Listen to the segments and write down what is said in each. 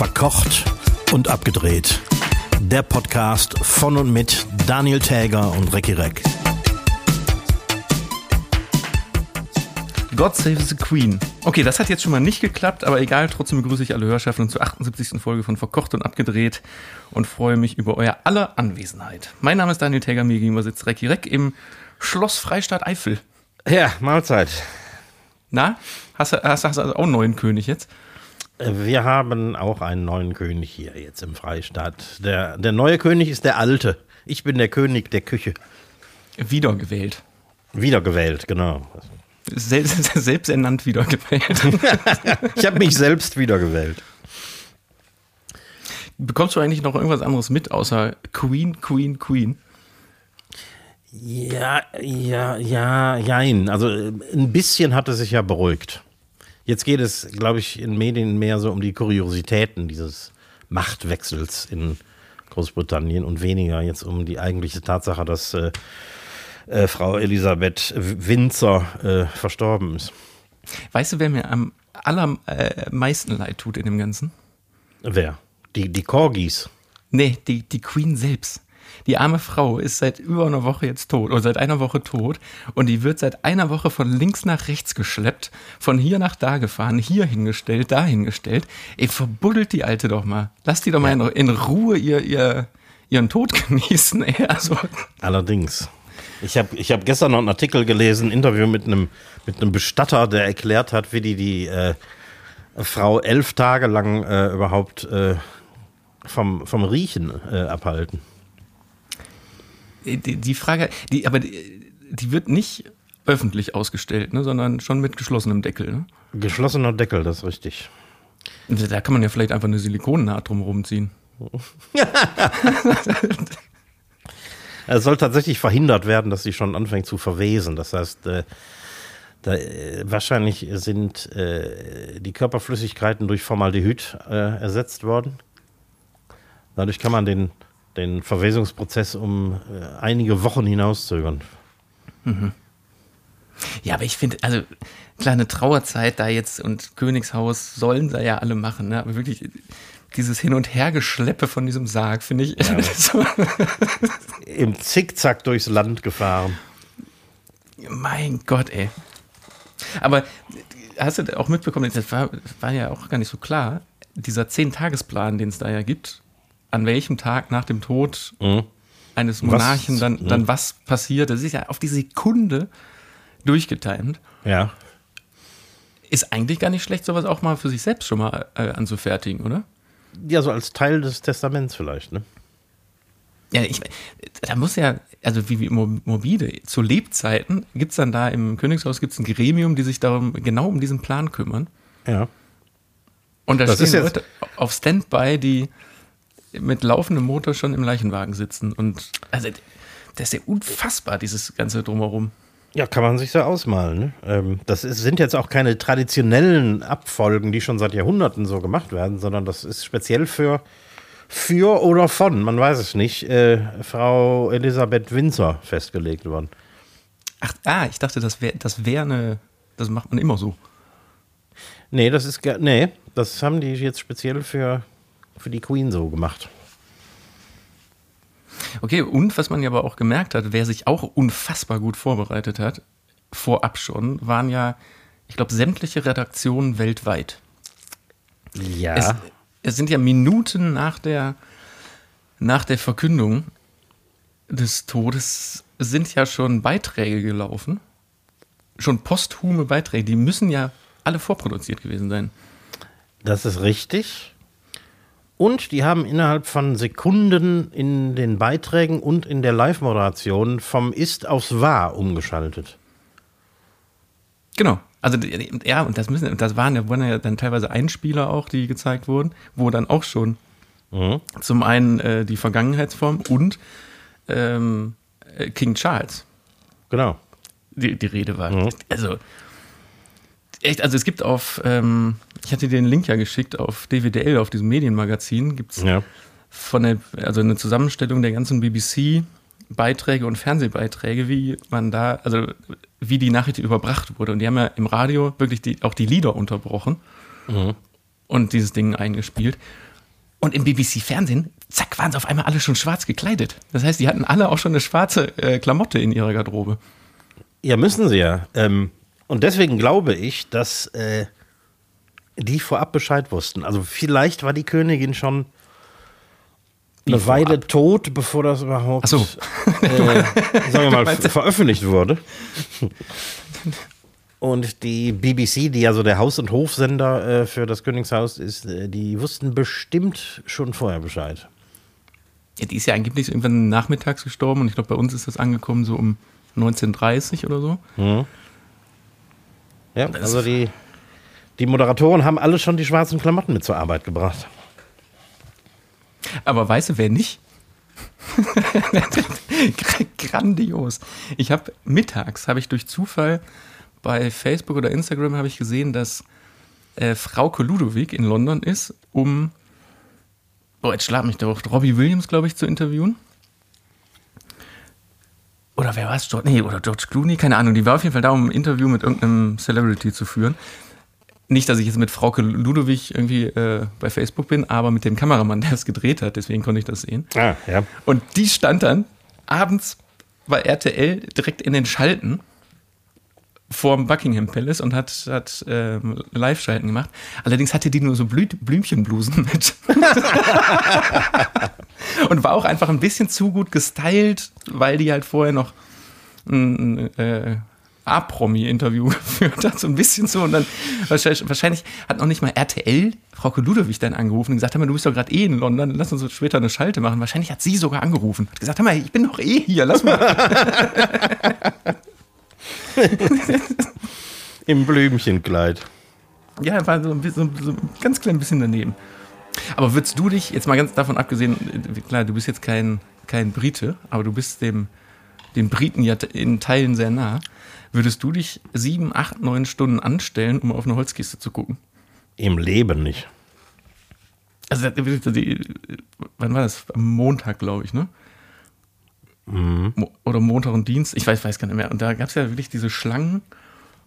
Verkocht und abgedreht. Der Podcast von und mit Daniel Täger und Recki Reck. God Save the Queen. Okay, das hat jetzt schon mal nicht geklappt, aber egal, trotzdem begrüße ich alle Hörschaften zur 78. Folge von Verkocht und Abgedreht und freue mich über euer aller Anwesenheit. Mein Name ist Daniel Täger, mir gegenüber sitzt Recki Reck im Schloss Freistaat Eifel. Ja, Mahlzeit. Na, hast du hast, hast also auch einen neuen König jetzt? Wir haben auch einen neuen König hier jetzt im Freistaat. Der, der neue König ist der alte. Ich bin der König der Küche. Wiedergewählt. Wiedergewählt, genau. Selbst, ernannt wiedergewählt. Ich habe mich selbst wiedergewählt. Bekommst du eigentlich noch irgendwas anderes mit, außer Queen, Queen, Queen? Ja, ja, ja, jein. Also äh, ein bisschen hat es sich ja beruhigt. Jetzt geht es, glaube ich, in Medien mehr so um die Kuriositäten dieses Machtwechsels in Großbritannien und weniger jetzt um die eigentliche Tatsache, dass äh, äh, Frau Elisabeth Windsor äh, verstorben ist. Weißt du, wer mir am allermeisten leid tut in dem Ganzen? Wer? Die, die Corgis. Nee, die, die Queen selbst. Die arme Frau ist seit über einer Woche jetzt tot oder seit einer Woche tot und die wird seit einer Woche von links nach rechts geschleppt, von hier nach da gefahren, hier hingestellt, da hingestellt. Ey, verbuddelt die Alte doch mal. Lass die doch mal in, in Ruhe ihr, ihr, ihren Tod genießen. Ey. Also, Allerdings. Ich habe ich hab gestern noch einen Artikel gelesen, ein Interview mit einem, mit einem Bestatter, der erklärt hat, wie die die äh, Frau elf Tage lang äh, überhaupt äh, vom, vom Riechen äh, abhalten. Die, die Frage, die, aber die, die wird nicht öffentlich ausgestellt, ne, sondern schon mit geschlossenem Deckel. Ne? Geschlossener Deckel, das ist richtig. Da kann man ja vielleicht einfach eine Silikonnaht drumherum ziehen. Es soll tatsächlich verhindert werden, dass sie schon anfängt zu verwesen. Das heißt, äh, da, äh, wahrscheinlich sind äh, die Körperflüssigkeiten durch Formaldehyd äh, ersetzt worden. Dadurch kann man den, den Verwesungsprozess um äh, einige Wochen hinauszögern. Ja, aber ich finde, also klar, eine Trauerzeit da jetzt und Königshaus sollen da ja alle machen, ne? aber wirklich dieses Hin- und Hergeschleppe von diesem Sarg, finde ich. so, Im Zickzack durchs Land gefahren. mein Gott, ey. Aber hast du auch mitbekommen, das war, war ja auch gar nicht so klar, dieser Zehn-Tagesplan, den es da ja gibt, an welchem Tag nach dem Tod eines Monarchen Was- dann, dann was passiert, das ist ja auf die Sekunde durchgetimt. Ja. Ist eigentlich gar nicht schlecht, sowas auch mal für sich selbst schon mal äh, anzufertigen, oder? Ja, so als Teil des Testaments vielleicht, ne? Ja, ich, da muss ja, also wie, wie mo- morbide, zu Lebzeiten gibt es dann da im Königshaus gibt's ein Gremium, die sich darum genau um diesen Plan kümmern. Ja. Und da Das stehen Leute auf Standby, die mit laufendem Motor schon im Leichenwagen sitzen. Und also das ist ja unfassbar, dieses ganze Drumherum. Ja, kann man sich so ausmalen. Ne? Ähm, das sind jetzt auch keine traditionellen Abfolgen, die schon seit Jahrhunderten so gemacht werden, sondern das ist speziell für, für oder von, man weiß es nicht, äh, Frau Elisabeth Windsor festgelegt worden. Ach, ah, ich dachte, das wäre das wär eine, das macht man immer so. Nee, das ist nee, das haben die jetzt speziell für, für die Queen so gemacht. Okay, und was man ja aber auch gemerkt hat, wer sich auch unfassbar gut vorbereitet hat, vorab schon, waren ja, ich glaube, sämtliche Redaktionen weltweit. Ja. Es, es sind ja Minuten nach der, nach der Verkündung des Todes sind ja schon Beiträge gelaufen. Schon posthume Beiträge, die müssen ja alle vorproduziert gewesen sein. Das ist richtig. Und die haben innerhalb von Sekunden in den Beiträgen und in der Live-Moderation vom Ist aufs Wahr umgeschaltet. Genau. Also ja, und das müssen, das waren ja, waren ja dann teilweise Einspieler auch, die gezeigt wurden, wo dann auch schon zum einen äh, die Vergangenheitsform und ähm, äh, King Charles Genau. die, die Rede war. Also echt, also es gibt auf, ähm, ich hatte dir den Link ja geschickt auf DWDL, auf diesem Medienmagazin, gibt es Ja. von der, also eine Zusammenstellung der ganzen BBC Beiträge und Fernsehbeiträge, wie man da, also wie die Nachricht überbracht wurde. Und die haben ja im Radio wirklich die, auch die Lieder unterbrochen und dieses Ding eingespielt. Und im BBC-Fernsehen, zack, waren sie auf einmal alle schon schwarz gekleidet. Das heißt, die hatten alle auch schon eine schwarze äh, Klamotte in ihrer Garderobe. Ja, müssen sie ja. Ähm, und deswegen glaube ich, dass äh, die vorab Bescheid wussten. Also vielleicht war die Königin schon eine vorab? Weile tot, bevor das überhaupt so. äh, sagen wir mal, veröffentlicht wurde. Und die BBC, die ja so der Haus- und Hofsender äh, für das Königshaus ist, äh, die wussten bestimmt schon vorher Bescheid. Ja, die ist ja angeblich irgendwann nachmittags gestorben und ich glaube, bei uns ist das angekommen so um 1930 oder so. Ja, also die, die Moderatoren haben alle schon die schwarzen Klamotten mit zur Arbeit gebracht. Aber weißt du, wer nicht? Grandios. Ich habe mittags, habe ich durch Zufall bei Facebook oder Instagram ich gesehen, dass äh, Frauke Ludowig in London ist, um, boah, jetzt schlag mich doch, Robbie Williams, glaube ich, zu interviewen. Oder wer war es? Nee, oder George Clooney, keine Ahnung. Die war auf jeden Fall da, um ein Interview mit irgendeinem Celebrity zu führen. Nicht, dass ich jetzt mit Frauke Ludowig irgendwie äh, bei Facebook bin, aber mit dem Kameramann, der es gedreht hat, deswegen konnte ich das sehen. Ah, ja. Und die stand dann abends bei RTL direkt in den Schalten vorm Buckingham Palace und hat, hat ähm, Live-Schalten gemacht. Allerdings hatte die nur so Blü Blümchenblusen mit. und war auch einfach ein bisschen zu gut gestylt, weil die halt vorher noch ein äh, A-Promi-Interview geführt hat, so ein bisschen so. Und dann wahrscheinlich, wahrscheinlich hat noch nicht mal RTL Frauke Ludowig dann angerufen und gesagt, hör mal, du bist doch gerade eh in London, lass uns später eine Schalte machen. Wahrscheinlich hat sie sogar angerufen. Hat gesagt, hör mal, ich bin doch eh hier, lass mal. Im Blümchenkleid. Ja, war so ein, bisschen, so ein ganz klein bisschen daneben. Aber würdest du dich, jetzt mal ganz davon abgesehen, äh, klar, du bist jetzt kein, kein Brite, aber du bist dem, den Briten ja in Teilen sehr nah. Würdest du dich sieben, acht, neun Stunden anstellen, um auf eine Holzkiste zu gucken? Im Leben nicht. Also, wann war das? Am Montag, glaube ich, ne? Mo- Oder Montag und Dienst, ich weiß, weiß gar nicht mehr. Und da gab es ja wirklich diese Schlangen,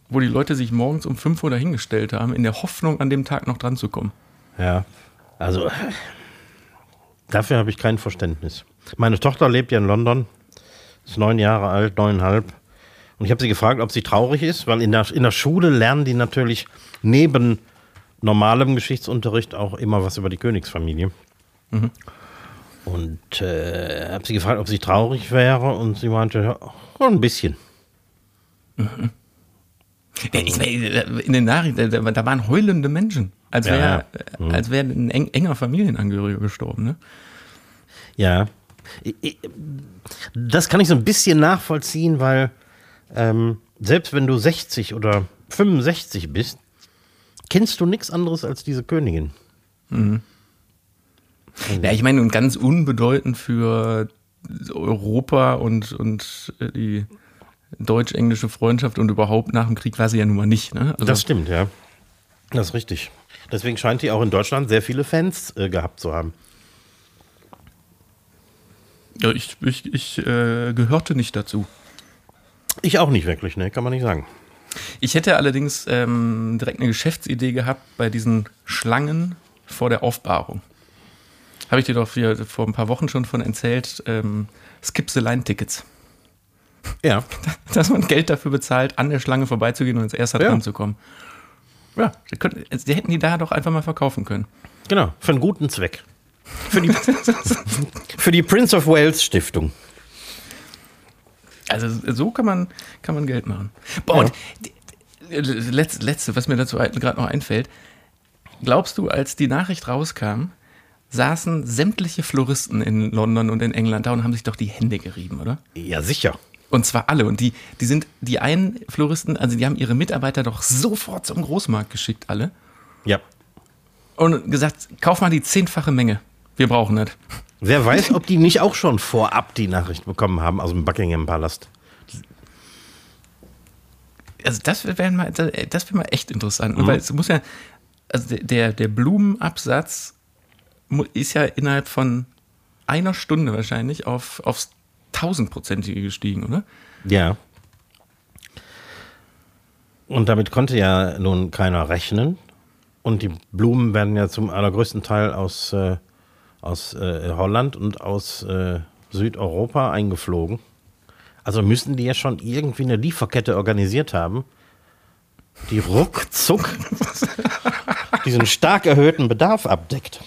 wo die Leute sich morgens um 5 Uhr dahingestellt haben, in der Hoffnung, an dem Tag noch dran zu kommen. Ja, also dafür habe ich kein Verständnis. Meine Tochter lebt ja in London, ist neun Jahre alt, neuneinhalb. Und ich habe sie gefragt, ob sie traurig ist, weil in der, in der Schule lernen die natürlich neben normalem Geschichtsunterricht auch immer was über die Königsfamilie. Und äh, habe sie gefragt, ob sie traurig wäre und sie meinte, oh, ein bisschen. Ich, meine, in den Nachrichten, da, waren heulende Menschen, als wäre ja. als wär ein eng, enger Familienangehöriger gestorben. Ne? Ja. Das kann ich so ein bisschen nachvollziehen, weil ähm, selbst wenn du 60 oder 65 bist, kennst du nichts anderes als diese Königin. Ja, ich meine, und ganz unbedeutend für Europa und, und äh, die deutsch-englische Freundschaft und überhaupt nach dem Krieg war sie ja nun mal nicht. Ne? Also, Das stimmt, ja. Das ist richtig. Deswegen scheint die auch in Deutschland sehr viele Fans äh, gehabt zu haben. ja, ich ich, ich äh, gehörte nicht dazu. Ich auch nicht wirklich, ne? Kann man nicht sagen. Ich hätte allerdings ähm, direkt eine Geschäftsidee gehabt bei diesen Schlangen vor der Aufbahrung. Habe ich dir doch vor ein paar Wochen schon von erzählt. Ähm, Skip the Line Tickets. Ja. Dass man Geld dafür bezahlt, an der Schlange vorbeizugehen und als erster Ja. dran zu kommen. Ja, die, könnten, also die hätten die da doch einfach mal verkaufen können. Genau. Für einen guten Zweck. Für die, für die Prince of Wales Stiftung. Also so kann man, kann man Geld machen. Boah, und die- die- letzte, letzte, was mir dazu gerade noch einfällt. Glaubst du, als die Nachricht rauskam, saßen sämtliche Floristen in London und in England da und haben sich doch die Hände gerieben, oder? Ja, sicher. Und zwar alle. Und die, die sind, die einen Floristen, also die haben ihre Mitarbeiter doch sofort zum Großmarkt geschickt, alle. Ja. Und gesagt, kauf mal die zehnfache Menge. Wir brauchen das. Wer weiß, ob die nicht auch schon vorab die Nachricht bekommen haben aus dem Buckingham Palast. Also das wäre mal, das wär mal echt interessant, ne? weil es muss ja, also der- der, Blumenabsatz ist ja innerhalb von einer Stunde wahrscheinlich auf, aufs tausendprozentige gestiegen, oder? Ja. Und damit konnte ja nun keiner rechnen. Und die Blumen werden ja zum allergrößten Teil aus äh, aus äh, Holland und aus äh, Südeuropa eingeflogen. Also müssen die ja schon irgendwie eine Lieferkette organisiert haben, die ruckzuck diesen stark erhöhten Bedarf abdeckt.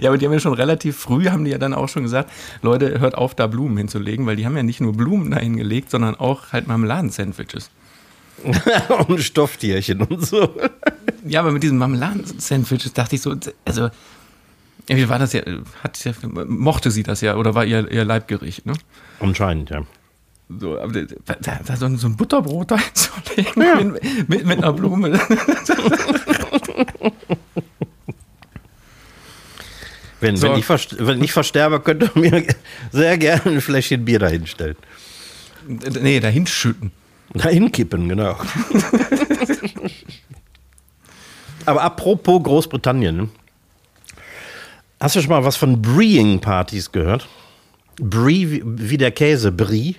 Ja, aber die haben ja schon relativ früh, haben die ja dann auch schon gesagt, Leute, hört auf, da Blumen hinzulegen, weil die haben ja nicht nur Blumen da hingelegt, sondern auch halt Marmeladensandwiches. und Stofftierchen und so. Ja, aber mit diesen Marmeladensandwiches dachte ich so, also, wie war das ja, hat, mochte sie das ja oder war ihr, ihr Leibgericht, ne? Anscheinend, ja. So, da, da so, ein, Butterbrot da hinzulegen ja. mit, mit, mit einer Blume. Wenn, so. wenn, ich wenn ich versterbe, könnt ihr mir sehr gerne ein Fläschchen Bier dahinstellen. Nee, dahin schütten. Dahin kippen, genau. Aber apropos Großbritannien. Hast du schon mal was von Breeing-Partys gehört? Brie, wie, wie der Käse, Brie?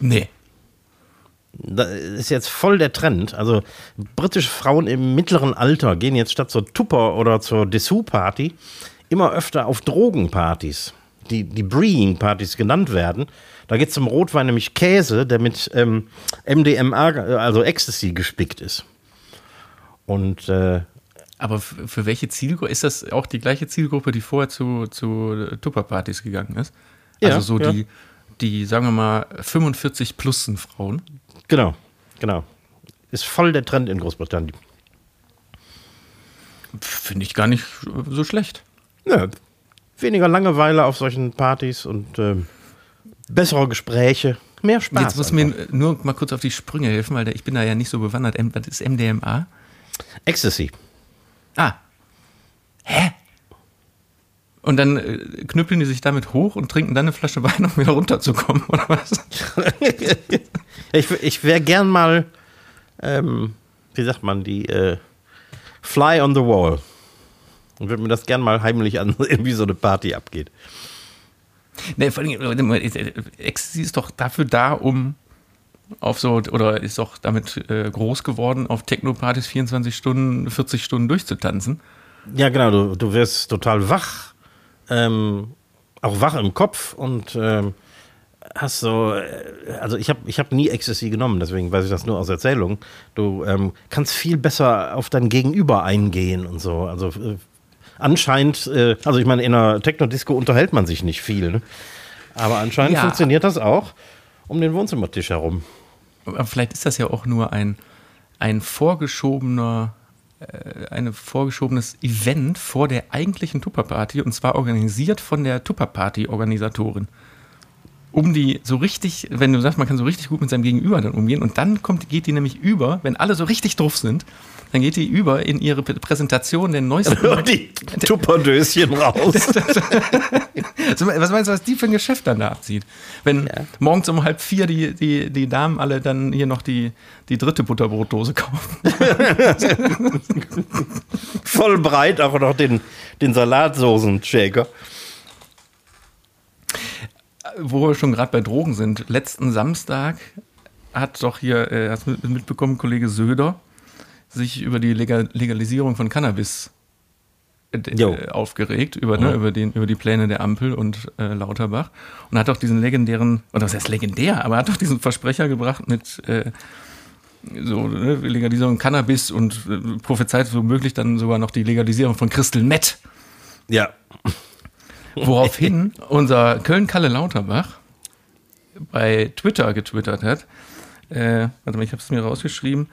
Nee. Das ist jetzt voll der Trend. Also britische Frauen im mittleren Alter gehen jetzt statt zur Tupper oder zur Dessous-Party immer öfter auf Drogenpartys, die, die Breeing-Partys genannt werden. Da geht es zum Rotwein nämlich Käse, der mit ähm, MDMA, also Ecstasy, gespickt ist. Und äh, aber für welche Zielgruppe? Ist das auch die gleiche Zielgruppe, die vorher zu, zu Tupper-Partys gegangen ist? Also so ja. die, die, sagen wir mal, 45 plussen Frauen? Genau, genau. Ist voll der Trend in Großbritannien. Finde ich gar nicht so schlecht. Ja, weniger Langeweile auf solchen Partys und äh, bessere Gespräche, mehr Spaß. Jetzt muss mir nur mal kurz auf die Sprünge helfen, weil ich bin da ja nicht so bewandert. Was ist MDMA? Ecstasy. Ah. Hä? Und dann äh, knüppeln die sich damit hoch und trinken dann eine Flasche Wein, um wieder runterzukommen, oder was? ich ich wäre gern mal, ähm, wie sagt man, die äh, Fly on the Wall. Und würde mir das gern mal heimlich ansehen, wie so eine Party abgeht. Nee, vor allem, Ecstasy ist doch dafür da, um auf so, oder ist doch damit äh, groß geworden, auf Techno-Partys 24 Stunden, 40 Stunden durchzutanzen. Ja, genau, du, du wirst total wach, ähm, auch wach im Kopf und ähm, hast so, äh, also ich habe ich hab nie Ecstasy genommen, deswegen weiß ich das nur aus Erzählung. Du ähm, kannst viel besser auf dein Gegenüber eingehen und so. Also äh, anscheinend, äh, also ich meine, in einer Techno-Disco unterhält man sich nicht viel, ne? aber anscheinend ja. funktioniert das auch um den Wohnzimmertisch herum. Aber vielleicht ist das ja auch nur ein, ein vorgeschobener äh, ein vorgeschobenes Event vor der eigentlichen Tupper-Party und zwar organisiert von der Tupper-Party-Organisatorin. Um die so richtig, wenn du sagst, man kann so richtig gut mit seinem Gegenüber dann umgehen und dann kommt, geht die nämlich über, wenn alle so richtig drauf sind, dann geht die über in ihre Präsentation der neuesten. Hört die Tupperdöschen raus. was meinst du, was die für ein Geschäft dann da abzieht? Wenn ja. morgens um halb vier die, die, die Damen alle dann hier noch die, die dritte Butterbrotdose kaufen. Voll breit, auch noch den, den Salatsoßen-Shaker. Wo wir schon gerade bei Drogen sind, letzten Samstag hat doch hier, äh, hast du mitbekommen, Kollege Söder, sich über die Legal Legalisierung von Cannabis äh, aufgeregt, über, ne, über, den, über die Pläne der Ampel und äh, Lauterbach. Und hat auch diesen legendären, oder was heißt legendär, aber hat auch diesen Versprecher gebracht mit äh, so ne, Legalisierung Cannabis und äh, prophezeit womöglich dann sogar noch die Legalisierung von Crystal Meth. Ja. Woraufhin unser Köln-Kalle Lauterbach bei Twitter getwittert hat, äh, warte mal, ich habe es mir rausgeschrieben,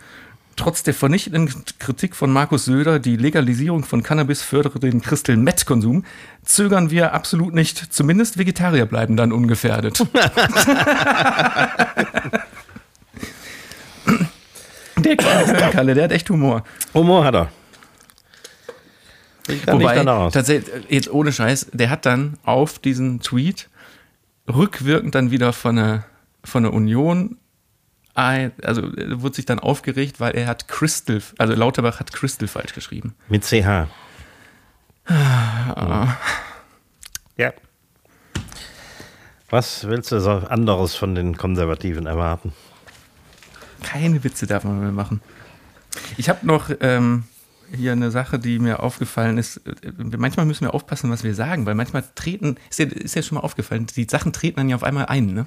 Trotz der vernichtenden Kritik von Markus Söder, die Legalisierung von Cannabis fördere den Crystal Meth Konsum, zögern wir absolut nicht. Zumindest Vegetarier bleiben dann ungefährdet. der Kalle, der hat echt Humor. Humor hat er. Wobei, tatsächlich, jetzt ohne Scheiß, der hat dann auf diesen Tweet rückwirkend dann wieder von der, von der Union also er wurde sich dann aufgeregt, weil er hat Crystal, also Lauterbach hat Crystal falsch geschrieben. Mit CH. Ah. Ja. Was willst du so anderes von den Konservativen erwarten? Keine Witze darf man mehr machen. Ich habe noch, ähm, hier eine Sache, die mir aufgefallen ist. Äh, manchmal müssen wir aufpassen, was wir sagen, weil manchmal treten, ist ja, ist ja schon mal aufgefallen, die Sachen treten dann ja auf einmal ein, ne?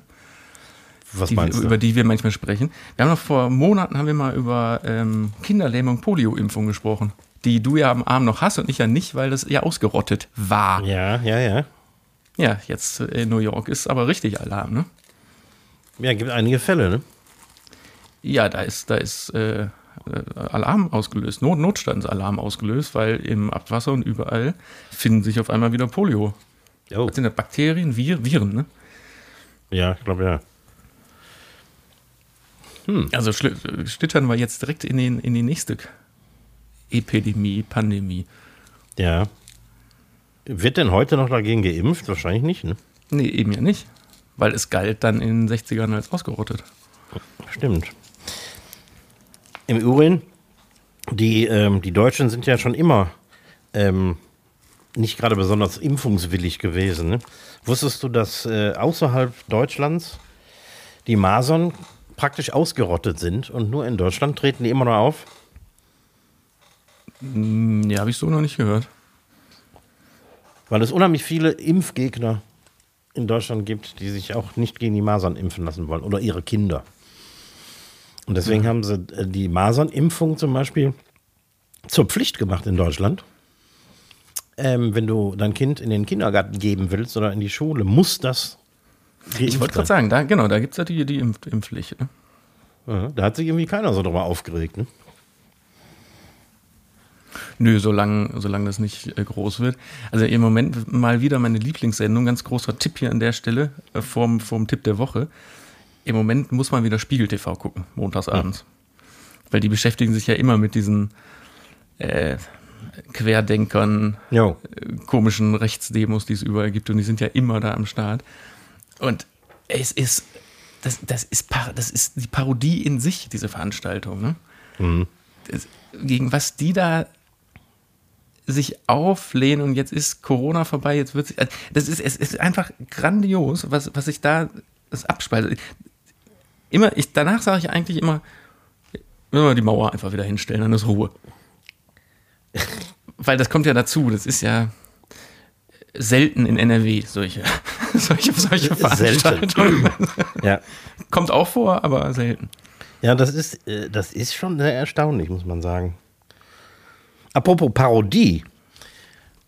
Was die, meinst du? über die wir manchmal sprechen. Wir haben noch vor Monaten haben wir mal über ähm, Kinderlähmung, Polio-Impfung gesprochen, die du ja am Arm noch hast und ich ja nicht, weil das ja ausgerottet war. ja, ja, ja. Ja, jetzt in New York ist aber richtig Alarm, ne? Ja, gibt einige Fälle, ne? Ja, da ist, da ist äh, äh, Alarm ausgelöst, Not Notstandsalarm ausgelöst, weil im Abwasser und überall finden sich auf einmal wieder Polio. Oh. Was sind das Bakterien, Vir, Viren, ne? Ja, ich glaube ja. Also schli- schlittern wir jetzt direkt in, den, in die nächste Epidemie, Pandemie. Ja. Wird denn heute noch dagegen geimpft? Wahrscheinlich nicht, ne? Nee, eben ja nicht. Weil es galt dann in den 60ern als ausgerottet. Stimmt. Im Übrigen, die, ähm, die Deutschen sind ja schon immer ähm, nicht gerade besonders impfungswillig gewesen. Ne? Wusstest du, dass äh, außerhalb Deutschlands die Masern praktisch ausgerottet sind und nur in Deutschland treten die immer noch auf? Hm, Ja, habe ich so noch nicht gehört. Weil es unheimlich viele Impfgegner in Deutschland gibt, die sich auch nicht gegen die Masern impfen lassen wollen oder ihre Kinder. Und deswegen haben sie äh, die Masernimpfung zum Beispiel zur Pflicht gemacht in Deutschland. Ähm, wenn du dein Kind in den Kindergarten geben willst oder in die Schule, muss das. Ich wollte gerade sagen, da, genau, da gibt es ja die, die Impf Impfpflicht. Ne? Ja, da hat sich irgendwie keiner so drüber aufgeregt. Ne? Nö, solange solang das nicht äh, groß wird. Also im Moment mal wieder meine Lieblingssendung, ganz großer Tipp hier an der Stelle, äh, vorm, vorm Tipp der Woche. Im Moment muss man wieder Spiegel TV gucken, montagsabends. Weil die beschäftigen sich ja immer mit diesen äh, Querdenkern, äh, komischen Rechtsdemos, die es überall gibt und die sind ja immer da am Start. Und es ist, das, das ist, das ist die Parodie in sich, diese Veranstaltung. Ne? Das, gegen was die da sich auflehnen und jetzt ist Corona vorbei, jetzt wird also das ist es ist einfach grandios, was was sich da das abspaltet. Immer ich danach sage ich eigentlich immer müssen wir die Mauer einfach wieder hinstellen, dann ist Ruhe. Weil das kommt ja dazu, das ist ja selten in NRW solche solche solche Veranstaltungen. Ja. Kommt auch vor, aber selten. Ja, das ist, äh, das ist schon sehr erstaunlich, muss man sagen. Apropos Parodie.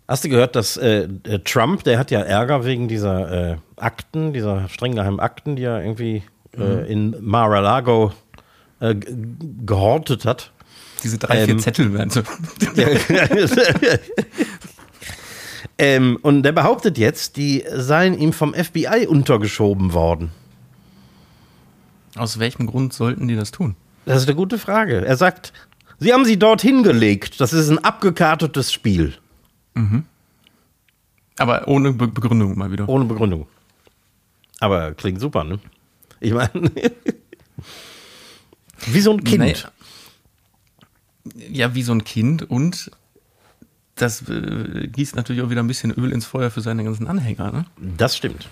Hast du gehört, dass äh, äh, Trump, der hat ja Ärger wegen dieser äh, Akten, dieser streng geheimen Akten, die er irgendwie äh, in Mar-a-Lago äh, gehortet hat. Diese drei, vier Ähm, Zettel werden so. ähm, und der behauptet jetzt, die seien ihm vom FBI untergeschoben worden. Aus welchem Grund sollten die das tun? Das ist eine gute Frage. Er sagt, sie haben sie dorthin gelegt. Das ist ein abgekartetes Spiel. Aber ohne Be Begründung mal wieder. Ohne Begründung. Aber klingt super, ne? Ich meine, wie so ein Kind. Naja. Ja, wie so ein Kind und das äh, gießt natürlich auch wieder ein bisschen Öl ins Feuer für seine ganzen Anhänger. Ne? Das stimmt.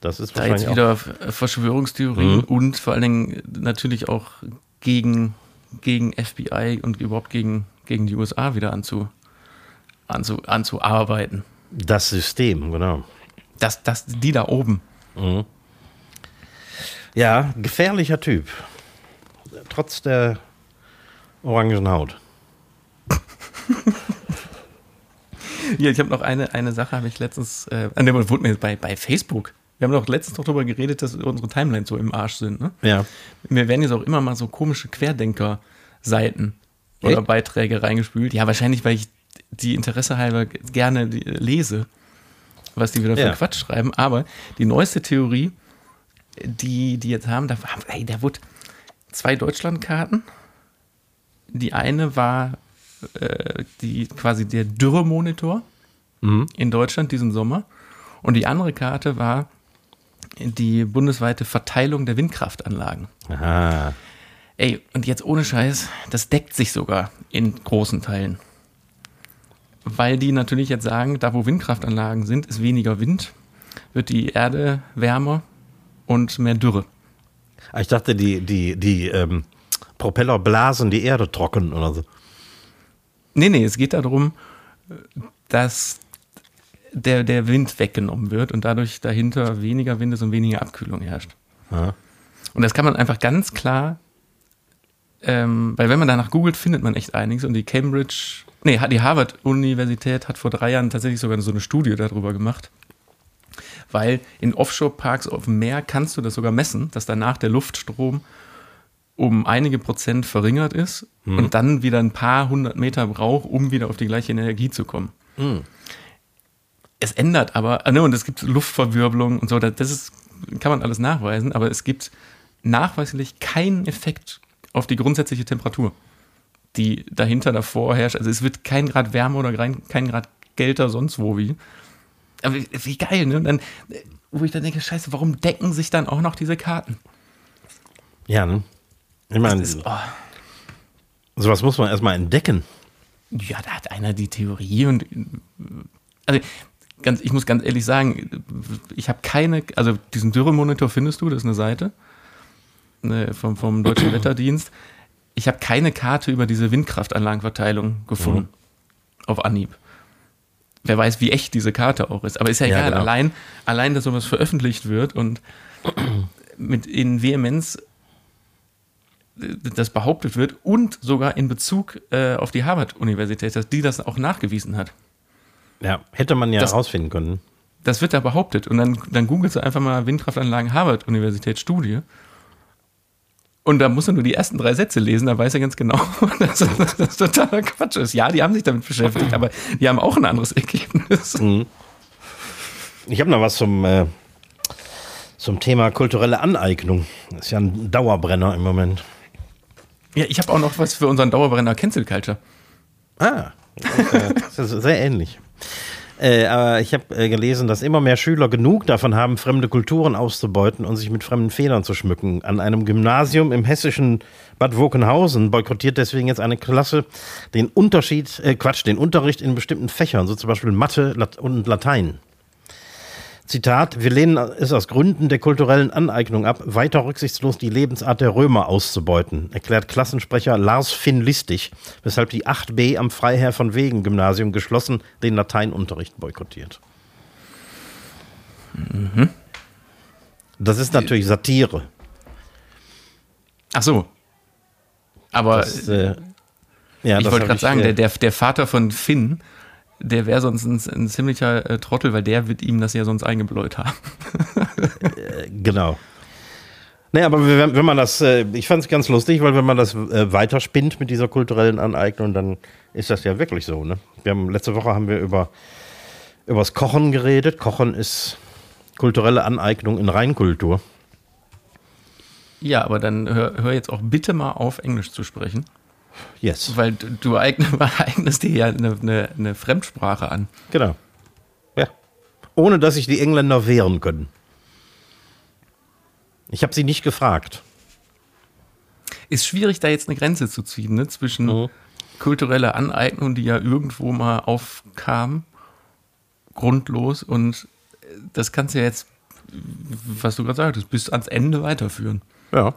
Das ist Da jetzt wieder F- Verschwörungstheorien und vor allen Dingen natürlich auch gegen, gegen FBI und überhaupt gegen, gegen die USA wieder anzu, anzu, anzuarbeiten. das System, genau. Das, das, die da oben. Ja, gefährlicher Typ. Trotz der orangen Haut. Ja, ich habe noch eine, eine Sache, habe ich letztens, äh, an dem wurde mir bei, bei Facebook. Wir haben doch letztens noch darüber geredet, dass unsere Timelines so im Arsch sind. Ne? Ja. Mir werden jetzt auch immer mal so komische Querdenker-Seiten oder Echt? Beiträge reingespült. Ja, wahrscheinlich, weil ich die Interesse halber gerne äh, lese, was die wieder für Ja. Quatsch schreiben. Aber die neueste Theorie, die die jetzt haben, da, ey, da wurde zwei Deutschlandkarten. Die eine war äh, die quasi der Dürremonitor in Deutschland diesen Sommer. Und die andere Karte war die bundesweite Verteilung der Windkraftanlagen. Aha. Ey, und jetzt ohne Scheiß, das deckt sich sogar in großen Teilen. Weil die natürlich jetzt sagen, da wo Windkraftanlagen sind, ist weniger Wind, wird die Erde wärmer und mehr Dürre. Ah, Ich dachte, die, die, die ähm, Propeller blasen die Erde trocken oder so. Nee, nee, es geht darum, dass der, der Wind weggenommen wird und dadurch dahinter weniger Wind ist und weniger Abkühlung herrscht. Ja. Und das kann man einfach ganz klar, ähm, weil wenn man danach googelt, findet man echt einiges. Und die Cambridge, nee, die Harvard-Universität hat vor drei Jahren tatsächlich sogar so eine Studie darüber gemacht. Weil in Offshore-Parks auf dem Meer kannst du das sogar messen, dass danach der Luftstrom um einige Prozent verringert ist und dann wieder ein paar hundert Meter braucht, um wieder auf die gleiche Energie zu kommen. Es ändert aber, ah, ne, und es gibt Luftverwirbelung und so, das ist, kann man alles nachweisen, aber es gibt nachweislich keinen Effekt auf die grundsätzliche Temperatur, die dahinter davor herrscht. Also es wird kein Grad wärmer oder kein, kein Grad kälter, sonst wo wie. Aber wie, geil, ne? Und dann, wo ich dann denke, scheiße, warum decken sich dann auch noch diese Karten? Ja, ne? Ich meine, oh, sowas muss man erstmal entdecken. ja, da hat einer die Theorie und also ganz, ich muss ganz ehrlich sagen, ich habe keine, also diesen Dürremonitor findest du, das ist eine Seite ne, vom, vom Deutschen Wetterdienst. Ich habe keine Karte über diese Windkraftanlagenverteilung gefunden auf Anhieb. Wer weiß, wie echt diese Karte auch ist. Aber ist ja Ja, egal. genau. Allein, allein, dass sowas veröffentlicht wird und mit in Vehemenz das behauptet wird und sogar in Bezug äh, auf die Harvard-Universität, dass die das auch nachgewiesen hat. Ja, hätte man ja Das- herausfinden können. Das wird da behauptet. Und dann, dann googelst du einfach mal Windkraftanlagen Harvard-Universität Studie. Und da musst du nur die ersten drei Sätze lesen, da weiß er ganz genau, dass das, das totaler Quatsch ist. Ja, die haben sich damit beschäftigt, aber die haben auch ein anderes Ergebnis. Ich habe noch was zum, äh, zum Thema kulturelle Aneignung. Das ist ja ein Dauerbrenner im Moment. Ja, ich habe auch noch was für unseren Dauerbrenner Cancel Culture. Ah, das ist sehr ähnlich. Äh, aber ich habe äh, gelesen, dass immer mehr Schüler genug davon haben, fremde Kulturen auszubeuten und sich mit fremden Federn zu schmücken. An einem Gymnasium im hessischen Bad Wokenhausen boykottiert deswegen jetzt eine Klasse den Unterschied, äh, Quatsch, den Unterricht in bestimmten Fächern, so zum Beispiel Mathe und Latein. Zitat, wir lehnen es aus Gründen der kulturellen Aneignung ab, weiter rücksichtslos die Lebensart der Römer auszubeuten, erklärt Klassensprecher Lars Finn Listig, weshalb die 8b am Freiherr von Wegen Gymnasium geschlossen den Lateinunterricht boykottiert. Das ist natürlich Satire. Ach so. Aber Das, äh, ja, ich wollte gerade sagen, äh, der, der, der Vater von Finn, der wäre sonst ein, ein ziemlicher äh, Trottel, weil der wird ihm das ja sonst eingebläut haben. Genau. Nee, aber wenn, wenn man das, äh, ich fand es ganz lustig, weil wenn man das äh, weiterspinnt mit dieser kulturellen Aneignung, dann ist das ja wirklich so. Ne? Wir haben, letzte Woche haben wir über übers Kochen geredet. Kochen ist kulturelle Aneignung in Reinkultur. Ja, aber dann hör, hör jetzt auch bitte mal auf, Englisch zu sprechen. Yes. Weil du, du eigne, eignest dir ja eine, eine, eine Fremdsprache an. Genau. Ja. Ohne dass sich die Engländer wehren können. Ich habe sie nicht gefragt. Ist schwierig, da jetzt eine Grenze zu ziehen, ne? zwischen Mhm. kultureller Aneignung, die ja irgendwo mal aufkam, grundlos, und äh, das kannst du ja jetzt, was du gerade sagtest, bis ans Ende weiterführen. Ja.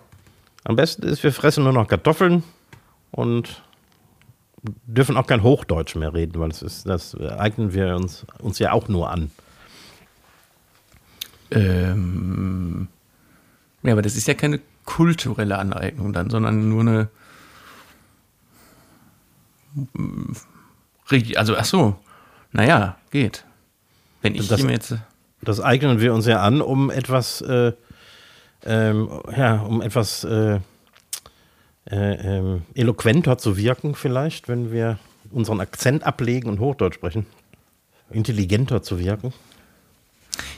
Am besten ist, wir fressen nur noch Kartoffeln und dürfen auch kein Hochdeutsch mehr reden, weil das, ist, das eignen wir uns, uns ja auch nur an. Ähm, ja, aber das ist ja keine kulturelle Aneignung dann, sondern nur eine. Richtig, also, ach so, naja, geht. Wenn ich Das- jetzt. Das eignen wir uns ja an, um etwas, äh, ähm, ja, um etwas äh, äh, ähm, eloquenter zu wirken, vielleicht, wenn wir unseren Akzent ablegen und Hochdeutsch sprechen. Intelligenter zu wirken.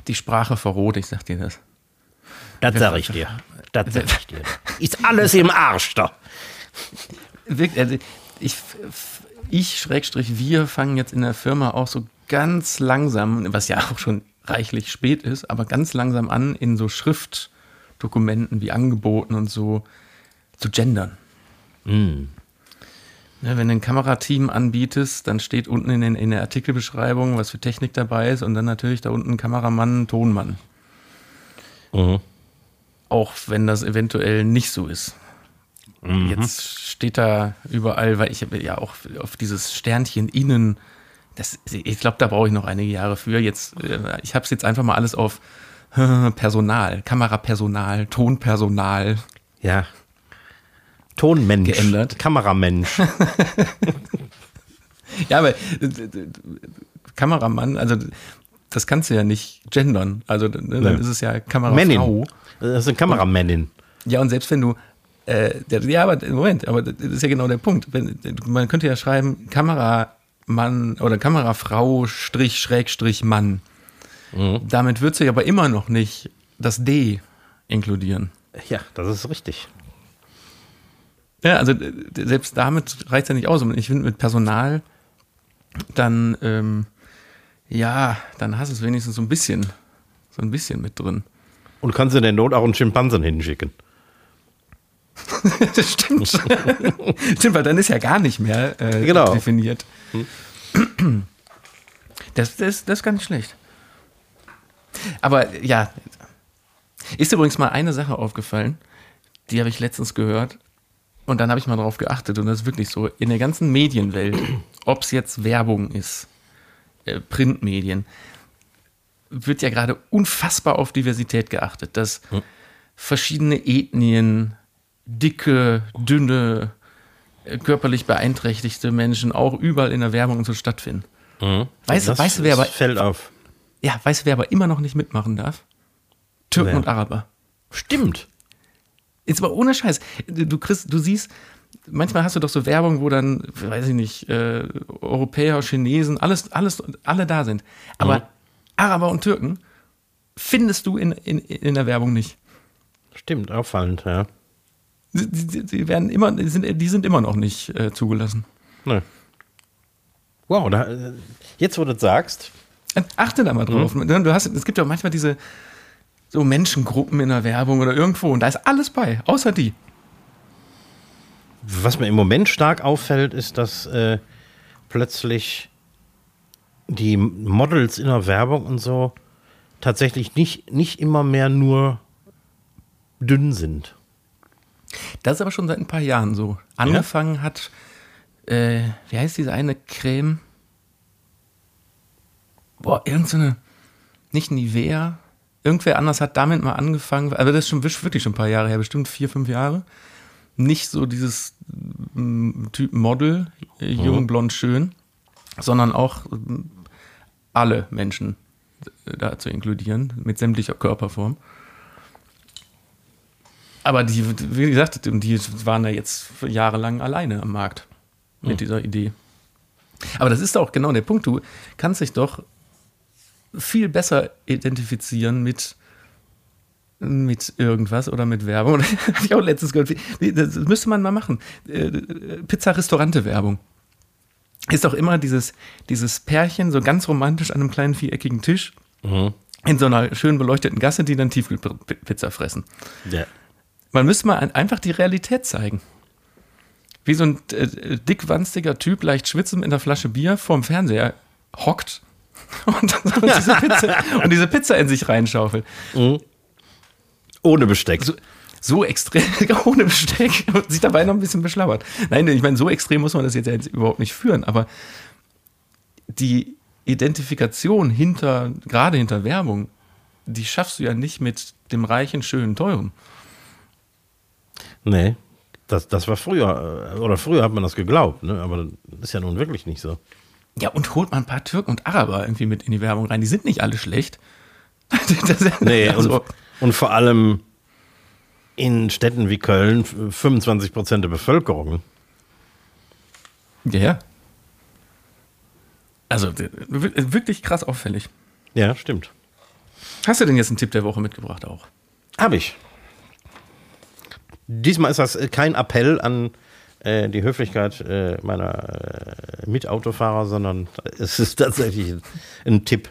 Die Sprache verroht, ich sag dir das. Das sag ich dir. Das sag ich dir. Ist alles im Arsch da. Wirkt, also ich, ich, Schrägstrich, wir fangen jetzt in der Firma auch so ganz langsam, was ja auch schon reichlich spät ist, aber ganz langsam an, in so Schriftdokumenten wie Angeboten und so zu gendern. Ne, wenn du ein Kamerateam anbietest, dann steht unten in, den, in der Artikelbeschreibung, was für Technik dabei ist und dann natürlich da unten Kameramann, Tonmann. Auch wenn das eventuell nicht so ist. Jetzt steht da überall, weil ich habe ja auch auf dieses Sternchen innen, das, ich glaube, da brauche ich noch einige Jahre für. Jetzt, äh, ich habe es jetzt einfach mal alles auf Personal, Kamerapersonal, Tonpersonal. Ja. Tonmensch. Geändert. Kameramensch. Ja, aber äh, Kameramann, also das kannst du ja nicht gendern. Also ne, dann ist es ja Kamerafrau. Männin. Das ist eine Kameramännin. Ja, und selbst wenn du, äh, ja, aber Moment, aber das ist ja genau der Punkt. Wenn, man könnte ja schreiben, Kameramann oder Kamerafrau Strich Schrägstrich Mann. Damit würdest du ja aber immer noch nicht das D inkludieren. Ja, das ist richtig. Ja, also äh, selbst damit reicht es ja nicht aus. Und ich finde, mit Personal, dann, ähm, ja, dann hast du es wenigstens so ein bisschen, so ein bisschen mit drin. Und kannst in der Not auch einen Schimpansen hinschicken. Das stimmt. stimmt, weil dann ist ja gar nicht mehr äh, Genau. definiert. Das, das, das ist gar nicht schlecht. Aber ja, ist übrigens mal eine Sache aufgefallen, die habe ich letztens gehört und dann habe ich mal drauf geachtet und das ist wirklich so, in der ganzen Medienwelt, ob es jetzt Werbung ist, äh, Printmedien, wird ja gerade unfassbar auf Diversität geachtet, dass verschiedene Ethnien, dicke, dünne, äh, körperlich beeinträchtigte Menschen auch überall in der Werbung und so stattfinden. Weißt, Das weißt du, wer aber, fällt auf. ja, weißt du, wer aber immer noch nicht mitmachen darf? Türken Wer? und Araber. Stimmt. Jetzt mal ohne Scheiß. Du, kriegst, du siehst, manchmal hast du doch so Werbung, wo dann, weiß ich nicht, äh, Europäer, Chinesen, alles, alles, alle da sind. Aber Mhm. Araber und Türken findest du in, in, in der Werbung nicht. Stimmt, auffallend, ja. Sie, sie, sie werden immer, die sind, die sind immer noch nicht äh, zugelassen. Ne. Wow, da, äh, jetzt wo du das sagst, Achte da mal drauf. Mhm. Du hast, es gibt ja auch manchmal diese so Menschengruppen in der Werbung oder irgendwo und da ist alles bei, außer die. was mir im Moment stark auffällt, ist, dass äh, plötzlich die Models in der Werbung und so tatsächlich nicht, nicht immer mehr nur dünn sind. Das ist aber schon seit ein paar Jahren so. Angefangen hat, äh, wie heißt diese eine Creme? Boah, irgendeine, nicht Nivea. Irgendwer anders hat damit mal angefangen, aber das ist schon wirklich schon ein paar Jahre her, bestimmt vier, fünf Jahre. Nicht so dieses mm, Typ Model, äh, jung, blond, schön, sondern auch mm, alle Menschen äh, da zu inkludieren, mit sämtlicher Körperform. Aber die, wie gesagt, die waren ja jetzt jahrelang alleine am Markt mit dieser Idee. Aber das ist auch genau der Punkt. Du kannst dich doch viel besser identifizieren mit, mit irgendwas oder mit Werbung. Oder habe ich auch letztens gehört. Das müsste man mal machen. Äh, Pizza-Restaurante-Werbung. Ist doch immer dieses, dieses Pärchen so ganz romantisch an einem kleinen viereckigen Tisch in so einer schön beleuchteten Gasse, die dann Tiefkühlpizza fressen. Ja. Man müsste mal ein- einfach die Realität zeigen. Wie so ein äh, dickwanstiger Typ, leicht schwitzend in der Flasche Bier vorm Fernseher hockt und, diese, Pizza, und diese Pizza in sich reinschaufelt. Ohne Besteck. So, so extrem, ohne Besteck und sich dabei noch ein bisschen beschlabbert. Nein, ich meine, so extrem muss man das jetzt, jetzt überhaupt nicht führen, aber die Identifikation hinter, gerade hinter Werbung, die schaffst du ja nicht mit dem reichen, schönen, teuren. Nee, das, das war früher, äh, oder früher hat man das geglaubt, ne? aber das ist ja nun wirklich nicht so. Ja, und holt mal ein paar Türken und Araber irgendwie mit in die Werbung rein. Die sind nicht alle schlecht. Das, Nee, also, und, und vor allem in Städten wie Köln, f- 25 Prozent der Bevölkerung. ja, ja. Also wirklich krass auffällig. Ja, stimmt. Hast du denn jetzt einen Tipp der Woche mitgebracht auch? Habe ich. Diesmal ist das kein Appell an äh, die Höflichkeit äh, meiner äh, Mitautofahrer, sondern es ist tatsächlich ein, ein Tipp.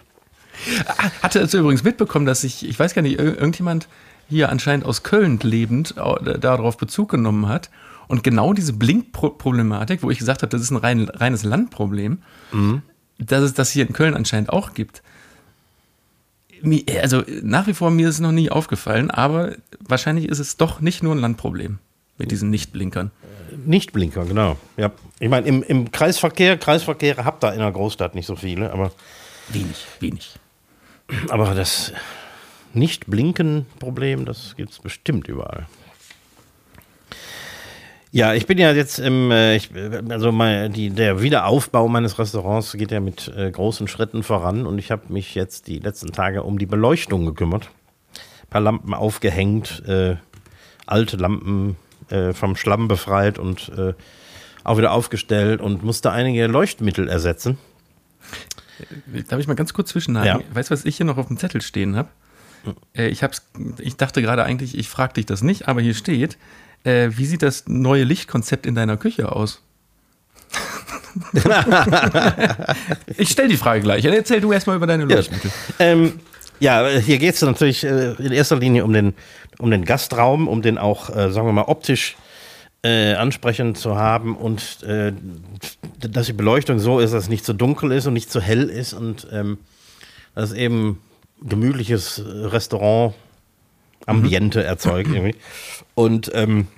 Hatte es übrigens mitbekommen, dass ich, ich weiß gar nicht, ir- irgendjemand hier anscheinend aus Köln lebend au- da- darauf Bezug genommen hat. Und genau diese Blinkproblematik, wo ich gesagt habe, das ist ein rein, reines Landproblem, dass es das hier in Köln anscheinend auch gibt. Also nach wie vor mir ist es noch nie aufgefallen, aber wahrscheinlich ist es doch nicht nur ein Landproblem. Mit diesen Nichtblinkern. Nichtblinker, genau. Ja. Ich meine, im, im Kreisverkehr, Kreisverkehre habt ihr in der Großstadt nicht so viele, aber, Wenig, wenig. aber das Nicht-Blinken-Problem, das gibt es bestimmt überall. Ja, ich bin ja jetzt im, äh, ich, also mein, die, der Wiederaufbau meines Restaurants geht ja mit äh, großen Schritten voran und ich habe mich jetzt die letzten Tage um die Beleuchtung gekümmert. Ein paar Lampen aufgehängt, äh, alte Lampen äh, vom Schlamm befreit und äh, auch wieder aufgestellt und musste einige Leuchtmittel ersetzen. Darf ich mal ganz kurz zwischenhaken? Ja. Weißt du, was ich hier noch auf dem Zettel stehen habe? Äh, ich, hab's, ich dachte gerade eigentlich, ich frage dich das nicht, aber hier steht, äh, wie sieht das neue Lichtkonzept in deiner Küche aus? ich stelle die Frage gleich. Erzähl du erstmal über deine Leuchtmittel. Ähm, ja, hier geht es natürlich äh, in erster Linie um den, um den Gastraum, um den auch, äh, sagen wir mal, optisch äh, ansprechend zu haben und äh, dass die Beleuchtung so ist, dass es nicht zu dunkel ist und nicht zu hell ist und ähm, dass es eben gemütliches Restaurant-Ambiente erzeugt irgendwie. Und ähm,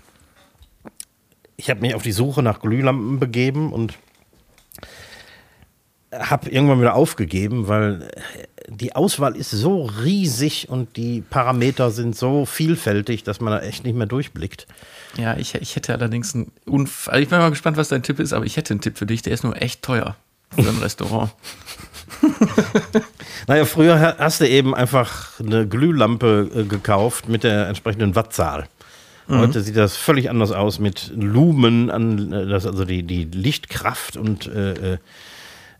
ich habe mich auf die Suche nach Glühlampen begeben und habe irgendwann wieder aufgegeben, weil die Auswahl ist so riesig und die Parameter sind so vielfältig, dass man da echt nicht mehr durchblickt. Ja, ich, ich hätte allerdings einen Unf also Ich bin mal gespannt, was dein Tipp ist, aber ich hätte einen Tipp für dich, der ist nur echt teuer für ein Restaurant. Naja, früher ha- hast du eben einfach eine Glühlampe äh, gekauft mit der entsprechenden Wattzahl. Heute sieht das völlig anders aus mit Lumen, an, äh, das, also die, die Lichtkraft und äh,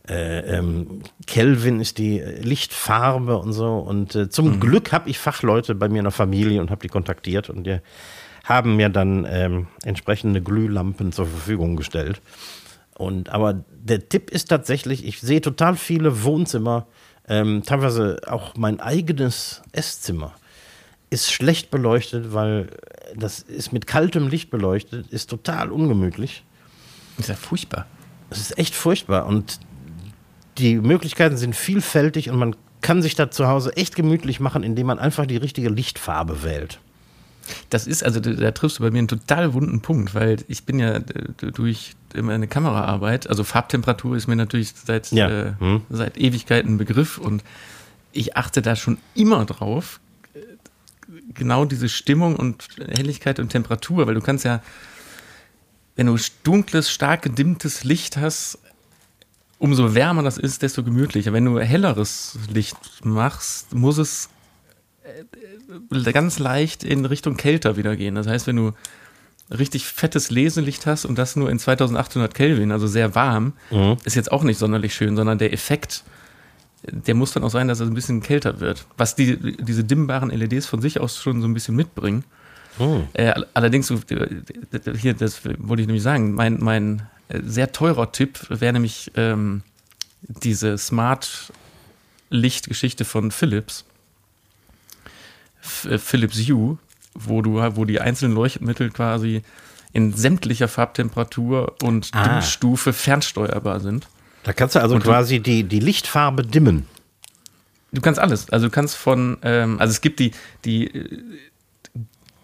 äh, äh, ähm, Kelvin ist die äh, Lichtfarbe und so. Und äh, zum Glück habe ich Fachleute bei mir in der Familie und habe die kontaktiert und die haben mir dann ähm, entsprechende Glühlampen zur Verfügung gestellt. Und aber der Tipp ist tatsächlich, ich sehe total viele Wohnzimmer, ähm, teilweise auch mein eigenes Esszimmer ist schlecht beleuchtet, weil das ist mit kaltem Licht beleuchtet, ist total ungemütlich. ist ja furchtbar. Es ist echt furchtbar und die Möglichkeiten sind vielfältig und man kann sich da zu Hause echt gemütlich machen, indem man einfach die richtige Lichtfarbe wählt. Das ist, also da, da triffst du bei mir einen total wunden Punkt, weil ich bin ja äh, durch meine Kameraarbeit, also Farbtemperatur ist mir natürlich seit, Ja. äh, Hm. seit Ewigkeiten ein Begriff und ich achte da schon immer drauf, genau diese Stimmung und Helligkeit und Temperatur, weil du kannst ja, wenn du dunkles, stark gedimmtes Licht hast, umso wärmer das ist, desto gemütlicher. Wenn du helleres Licht machst, muss es äh, ganz leicht in Richtung kälter wieder gehen. Das heißt, wenn du richtig fettes Leselicht hast und das nur in 2800 Kelvin, also sehr warm, ist jetzt auch nicht sonderlich schön, sondern der Effekt, der muss dann auch sein, dass es ein bisschen kälter wird. Was die, diese dimmbaren LEDs von sich aus schon so ein bisschen mitbringen. Äh, all- allerdings, äh, hier, das wollte ich nämlich sagen, mein, mein äh, sehr teurer Tipp wäre nämlich ähm, diese Smart-Lichtgeschichte von Philips. F äh, Philips Hue, wo du wo die einzelnen Leuchtmittel quasi in sämtlicher Farbtemperatur und Ah. Dimmstufe fernsteuerbar sind. Da kannst du also Und quasi die, die Lichtfarbe dimmen. Du kannst alles. Also du kannst von, ähm, also es gibt die, die äh,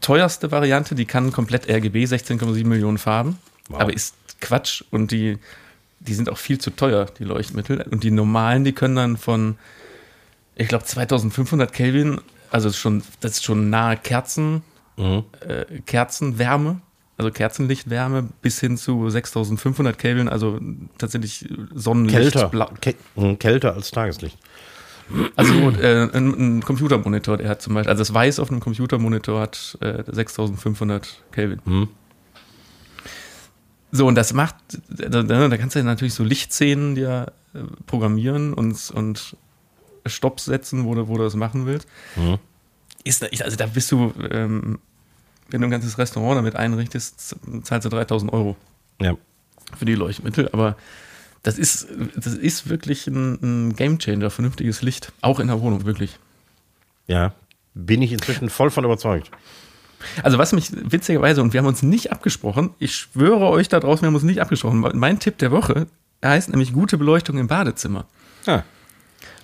teuerste Variante, die kann komplett RGB, 16,7 Millionen Farben, Wow. aber ist Quatsch und die, die sind auch viel zu teuer, die Leuchtmittel. Und die normalen, die können dann von, ich glaube, 2500 Kelvin, also das ist schon, das ist schon nahe Kerzen, Mhm. äh, Kerzenwärme, also Kerzenlichtwärme, bis hin zu 6500 Kelvin, also tatsächlich Sonnenlicht. Kälter. Blau- Kä mh, kälter als Tageslicht. also äh, ein, ein Computermonitor, der hat zum Beispiel, also das Weiß auf einem Computermonitor hat äh, 6500 Kelvin. Hm. So, und das macht, da, da kannst du ja natürlich so Lichtszenen dir äh, programmieren und, und Stopps setzen, wo du, wo du das machen willst. Mhm. Ist, also da bist du, ähm, wenn du ein ganzes Restaurant damit einrichtest, zahlst du 3000 Euro Ja. für die Leuchtmittel, aber das ist, das ist wirklich ein, ein Gamechanger, vernünftiges Licht, auch in der Wohnung, wirklich. Ja. Bin ich inzwischen voll von überzeugt. Also was mich witzigerweise, und wir haben uns nicht abgesprochen, ich schwöre euch da draußen, wir haben uns nicht abgesprochen, mein Tipp der Woche heißt nämlich gute Beleuchtung im Badezimmer. Ja.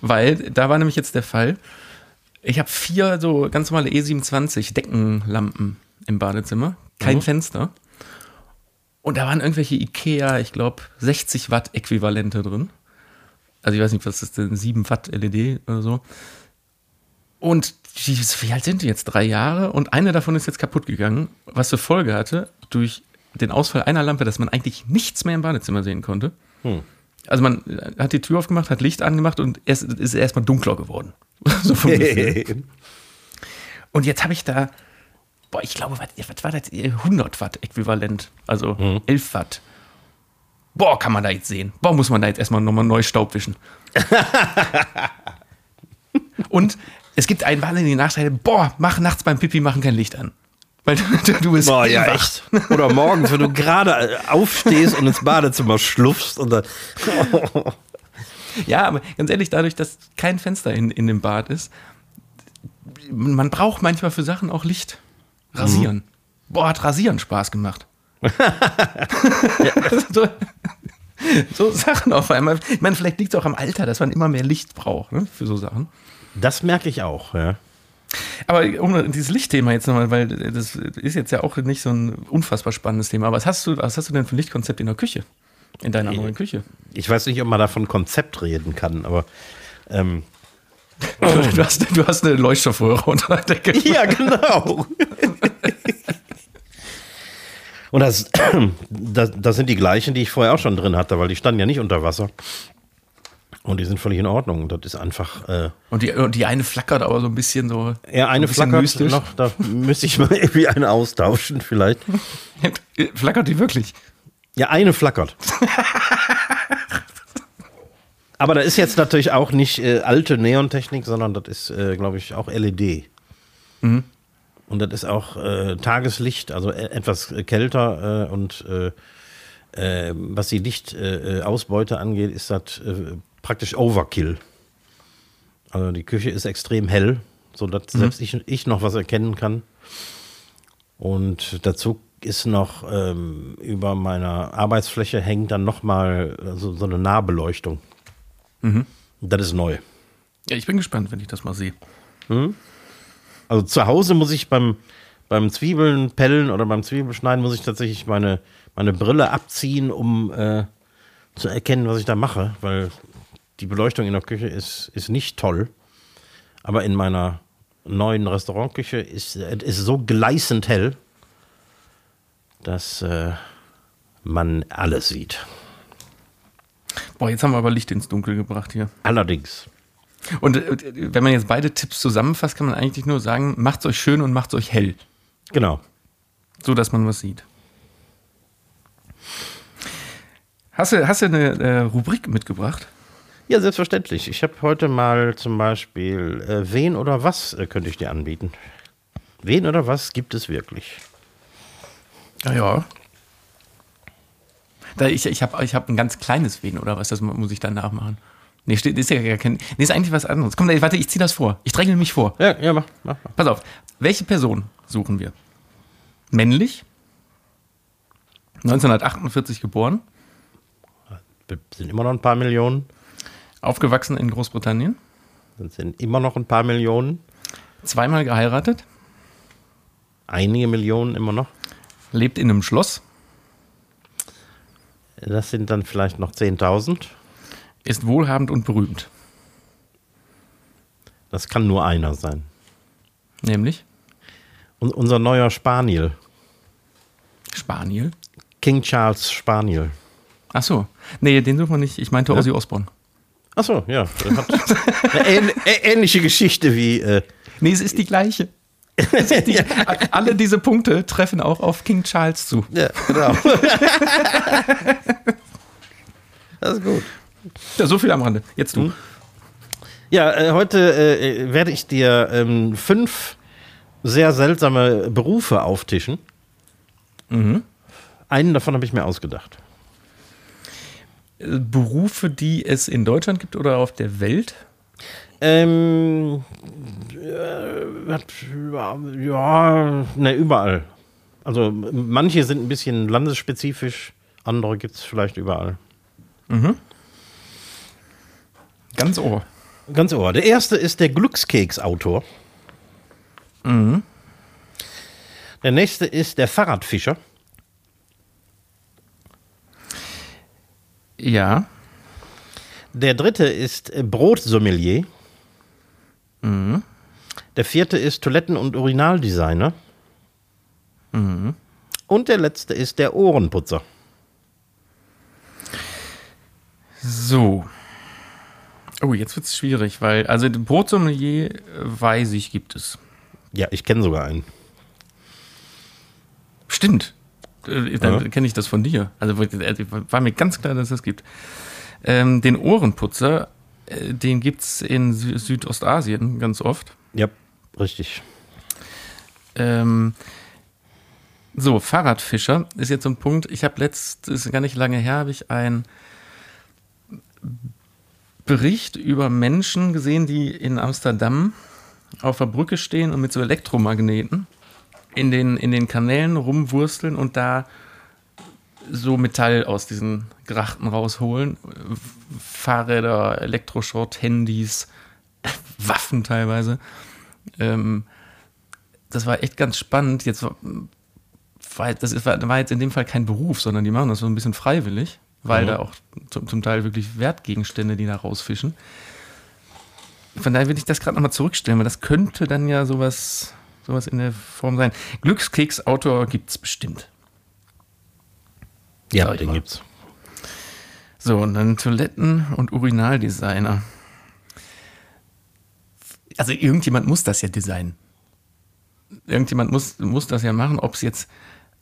Weil da war nämlich jetzt der Fall, ich habe vier so ganz normale E27 Deckenlampen im Badezimmer, kein Mhm. Fenster. Und da waren irgendwelche Ikea, ich glaube, 60 Watt Äquivalente drin. Also ich weiß nicht, was ist denn, 7 Watt LED oder so. Und die, wie alt sind die jetzt? Drei Jahre? Und eine davon ist jetzt kaputt gegangen, was zur Folge hatte, durch den Ausfall einer Lampe, dass man eigentlich nichts mehr im Badezimmer sehen konnte. Also man hat die Tür aufgemacht, hat Licht angemacht und es ist erstmal dunkler geworden. so vom. Und jetzt habe ich da, boah, ich glaube, was, was war das? 100 Watt äquivalent, also 11 Watt. Boah, kann man da jetzt sehen. Boah, muss man da jetzt erstmal nochmal neu Staub wischen. Und es gibt einen wahnsinnigen Nachteil. Boah, mach nachts beim Pipi machen kein Licht an. Weil du, du bist Boah, ja, echt. Oder morgens, wenn du gerade äh, aufstehst und ins Badezimmer schlupfst und dann. Ja, aber ganz ehrlich, dadurch, dass kein Fenster in, in dem Bad ist, man braucht manchmal für Sachen auch Licht. Rasieren. Boah, hat Rasieren Spaß gemacht. so, so Sachen auf einmal. Ich meine, vielleicht liegt es auch am Alter, dass man immer mehr Licht braucht ne, für so Sachen. Das merke ich auch, ja. Aber um dieses Lichtthema jetzt nochmal, weil das ist jetzt ja auch nicht so ein unfassbar spannendes Thema. Aber was hast du, was hast du denn für ein Lichtkonzept in der Küche? In deiner neuen Küche? Ich weiß nicht, ob man da von Konzept reden kann, aber. Ähm, Du, hast, du hast eine Leuchtstoffröhre unter der Decke. ja, genau. Und das, das, das sind die gleichen, die ich vorher auch schon drin hatte, weil die standen ja nicht unter Wasser. Und die sind völlig in Ordnung. Das ist einfach. Äh, Und die, und die eine flackert aber so ein bisschen so. ja, eine ein bisschen flackert mystisch. noch, da müsste ich mal irgendwie eine austauschen, vielleicht. Flackert die wirklich? Ja, eine flackert. Aber da ist jetzt natürlich auch nicht äh, alte Neontechnik, sondern das ist, äh, glaube ich, auch LED. Und das ist auch äh, Tageslicht, also e etwas kälter äh, und äh, äh, was die Lichtausbeute äh, angeht, ist das äh, praktisch Overkill. Also die Küche ist extrem hell, sodass selbst ich, ich noch was erkennen kann. Und dazu ist noch ähm, über meiner Arbeitsfläche hängt dann nochmal so, so eine Nahbeleuchtung. Das ist neu. Ja, ich bin gespannt, wenn ich das mal sehe. Also zu Hause muss ich beim, beim Zwiebeln pellen oder beim Zwiebelschneiden muss ich tatsächlich meine, meine Brille abziehen, um äh, zu erkennen, was ich da mache, weil die Beleuchtung in der Küche ist, ist nicht toll. Aber in meiner neuen Restaurantküche ist es so gleißend hell, dass äh, man alles sieht. Boah, jetzt haben wir aber Licht ins Dunkel gebracht hier. Allerdings. Und äh, wenn man jetzt beide Tipps zusammenfasst, kann man eigentlich nur sagen, macht's euch schön und macht's euch hell. Genau. So, dass man was sieht. Hast du, hast du eine äh, Rubrik mitgebracht? Ja, selbstverständlich. Ich habe heute mal zum Beispiel, äh, wen oder was äh, könnte ich dir anbieten? Wen oder was gibt es wirklich? Ja, ja. Da ich ich habe ich hab ein ganz kleines Wen oder was, das muss ich dann nachmachen. Nee, steht, ist ja gar kein. Nee, ist eigentlich was anderes. Komm, warte, ich ziehe das vor. Ich dränge mich vor. Ja, ja, mach, mach. mach. Pass auf. Welche Person suchen wir? Männlich? 1948 geboren? Sind immer noch ein paar Millionen. Aufgewachsen in Großbritannien? Das sind immer noch ein paar Millionen. Zweimal geheiratet? Einige Millionen immer noch. Lebt in einem Schloss? Das sind dann vielleicht noch 10.000. Ist wohlhabend und berühmt? Das kann nur einer sein. Nämlich? Und unser neuer Spaniel. Spaniel? King Charles Spaniel. Ach so. Nee, den suchen wir nicht. Ich meinte Ozzy Osbourne. Achso, ja. Eine ähnliche Geschichte wie. Äh, Nee, es ist die gleiche. Ist die, alle diese Punkte treffen auch auf King Charles zu. ja, genau. das ist gut. Ja, so viel am Rande. Jetzt du. Ja, äh, heute äh, werde ich dir ähm, fünf sehr seltsame Berufe auftischen. Einen davon habe ich mir ausgedacht. Berufe, die es in Deutschland gibt oder auf der Welt? Ähm, äh, ja, ne, überall. Also manche sind ein bisschen landesspezifisch, andere gibt es vielleicht überall. Ganz Ohr. Ganz ohr. Der erste ist der Glückskeksautor. Der nächste ist der Fahrradfischer. Ja. Der dritte ist äh, Brotsommelier. Der vierte ist Toiletten- und Urinaldesigner. Und der letzte ist der Ohrenputzer. So. Oh, jetzt wird's schwierig, weil, also Brotsommelier äh, weiß ich, gibt es. Ja, ich kenne sogar einen. Stimmt. Äh, Dann Ja. kenne ich das von dir. Also äh, war mir ganz klar, dass es das gibt. Ähm, den Ohrenputzer, äh, den gibt's in Sü Südostasien ganz oft. Ja, richtig. Ähm, so, Fahrradfischer ist jetzt so ein Punkt. Ich habe letzt, ist gar nicht lange her, habe ich einen Bericht über Menschen gesehen, die in Amsterdam auf der Brücke stehen und mit so Elektromagneten in den, in den Kanälen rumwursteln und da so Metall aus diesen Grachten rausholen. Fahrräder, Elektroschrott, Handys, Waffen teilweise. Ähm, das war echt ganz spannend. Jetzt war, das ist, war, war jetzt in dem Fall kein Beruf, sondern die machen das so ein bisschen freiwillig, weil Mhm. da auch zum, zum Teil wirklich Wertgegenstände, die da rausfischen. Von daher will ich das gerade nochmal zurückstellen, weil das könnte dann ja sowas, sowas in der Form sein. Glückskeks-Autor gibt es bestimmt. Ja, Sag den mal. gibt's. So, und dann Toiletten- und Urinaldesigner. Also irgendjemand muss das ja designen. Irgendjemand muss, muss das ja machen, ob es jetzt,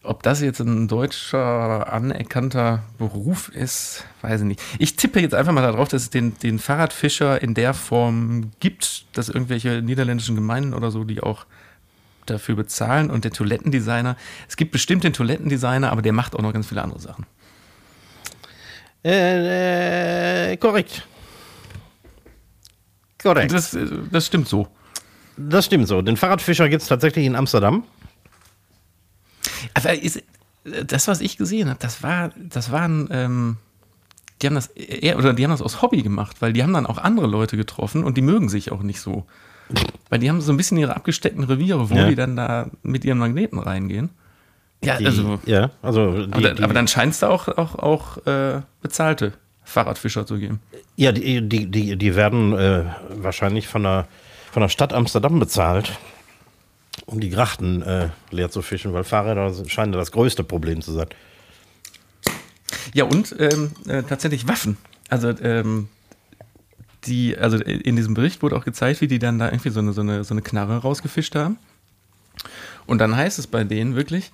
ob das jetzt ein deutscher anerkannter Beruf ist, weiß ich nicht. Ich tippe jetzt einfach mal darauf, dass es den, den Fahrradfischer in der Form gibt, dass irgendwelche niederländischen Gemeinden oder so, die auch dafür bezahlen und der Toilettendesigner. Es gibt bestimmt den Toilettendesigner, aber der macht auch noch ganz viele andere Sachen. Äh, äh, korrekt. Korrekt. Das, äh, das stimmt so. Das stimmt so. Den Fahrradfischer gibt es tatsächlich in Amsterdam. Aber ist, das, was ich gesehen habe, das war, das waren, ähm, die haben das eher, oder die haben das aus Hobby gemacht, weil die haben dann auch andere Leute getroffen und die mögen sich auch nicht so. Weil die haben so ein bisschen ihre abgesteckten Reviere, wo Ja. die dann da mit ihren Magneten reingehen. Ja, Die, also, ja, also die, aber, die, aber dann scheint es da auch, auch, auch äh, bezahlte Fahrradfischer zu geben. ja, die, die, die, die werden äh, wahrscheinlich von der, von der Stadt Amsterdam bezahlt, um die Grachten äh, leer zu fischen, weil Fahrräder scheinen das größte Problem zu sein. Ja, und ähm, äh, tatsächlich Waffen. Also, ähm, die, also in diesem Bericht wurde auch gezeigt, wie die dann da irgendwie so eine, so eine, so eine Knarre rausgefischt haben. Und dann heißt es bei denen wirklich,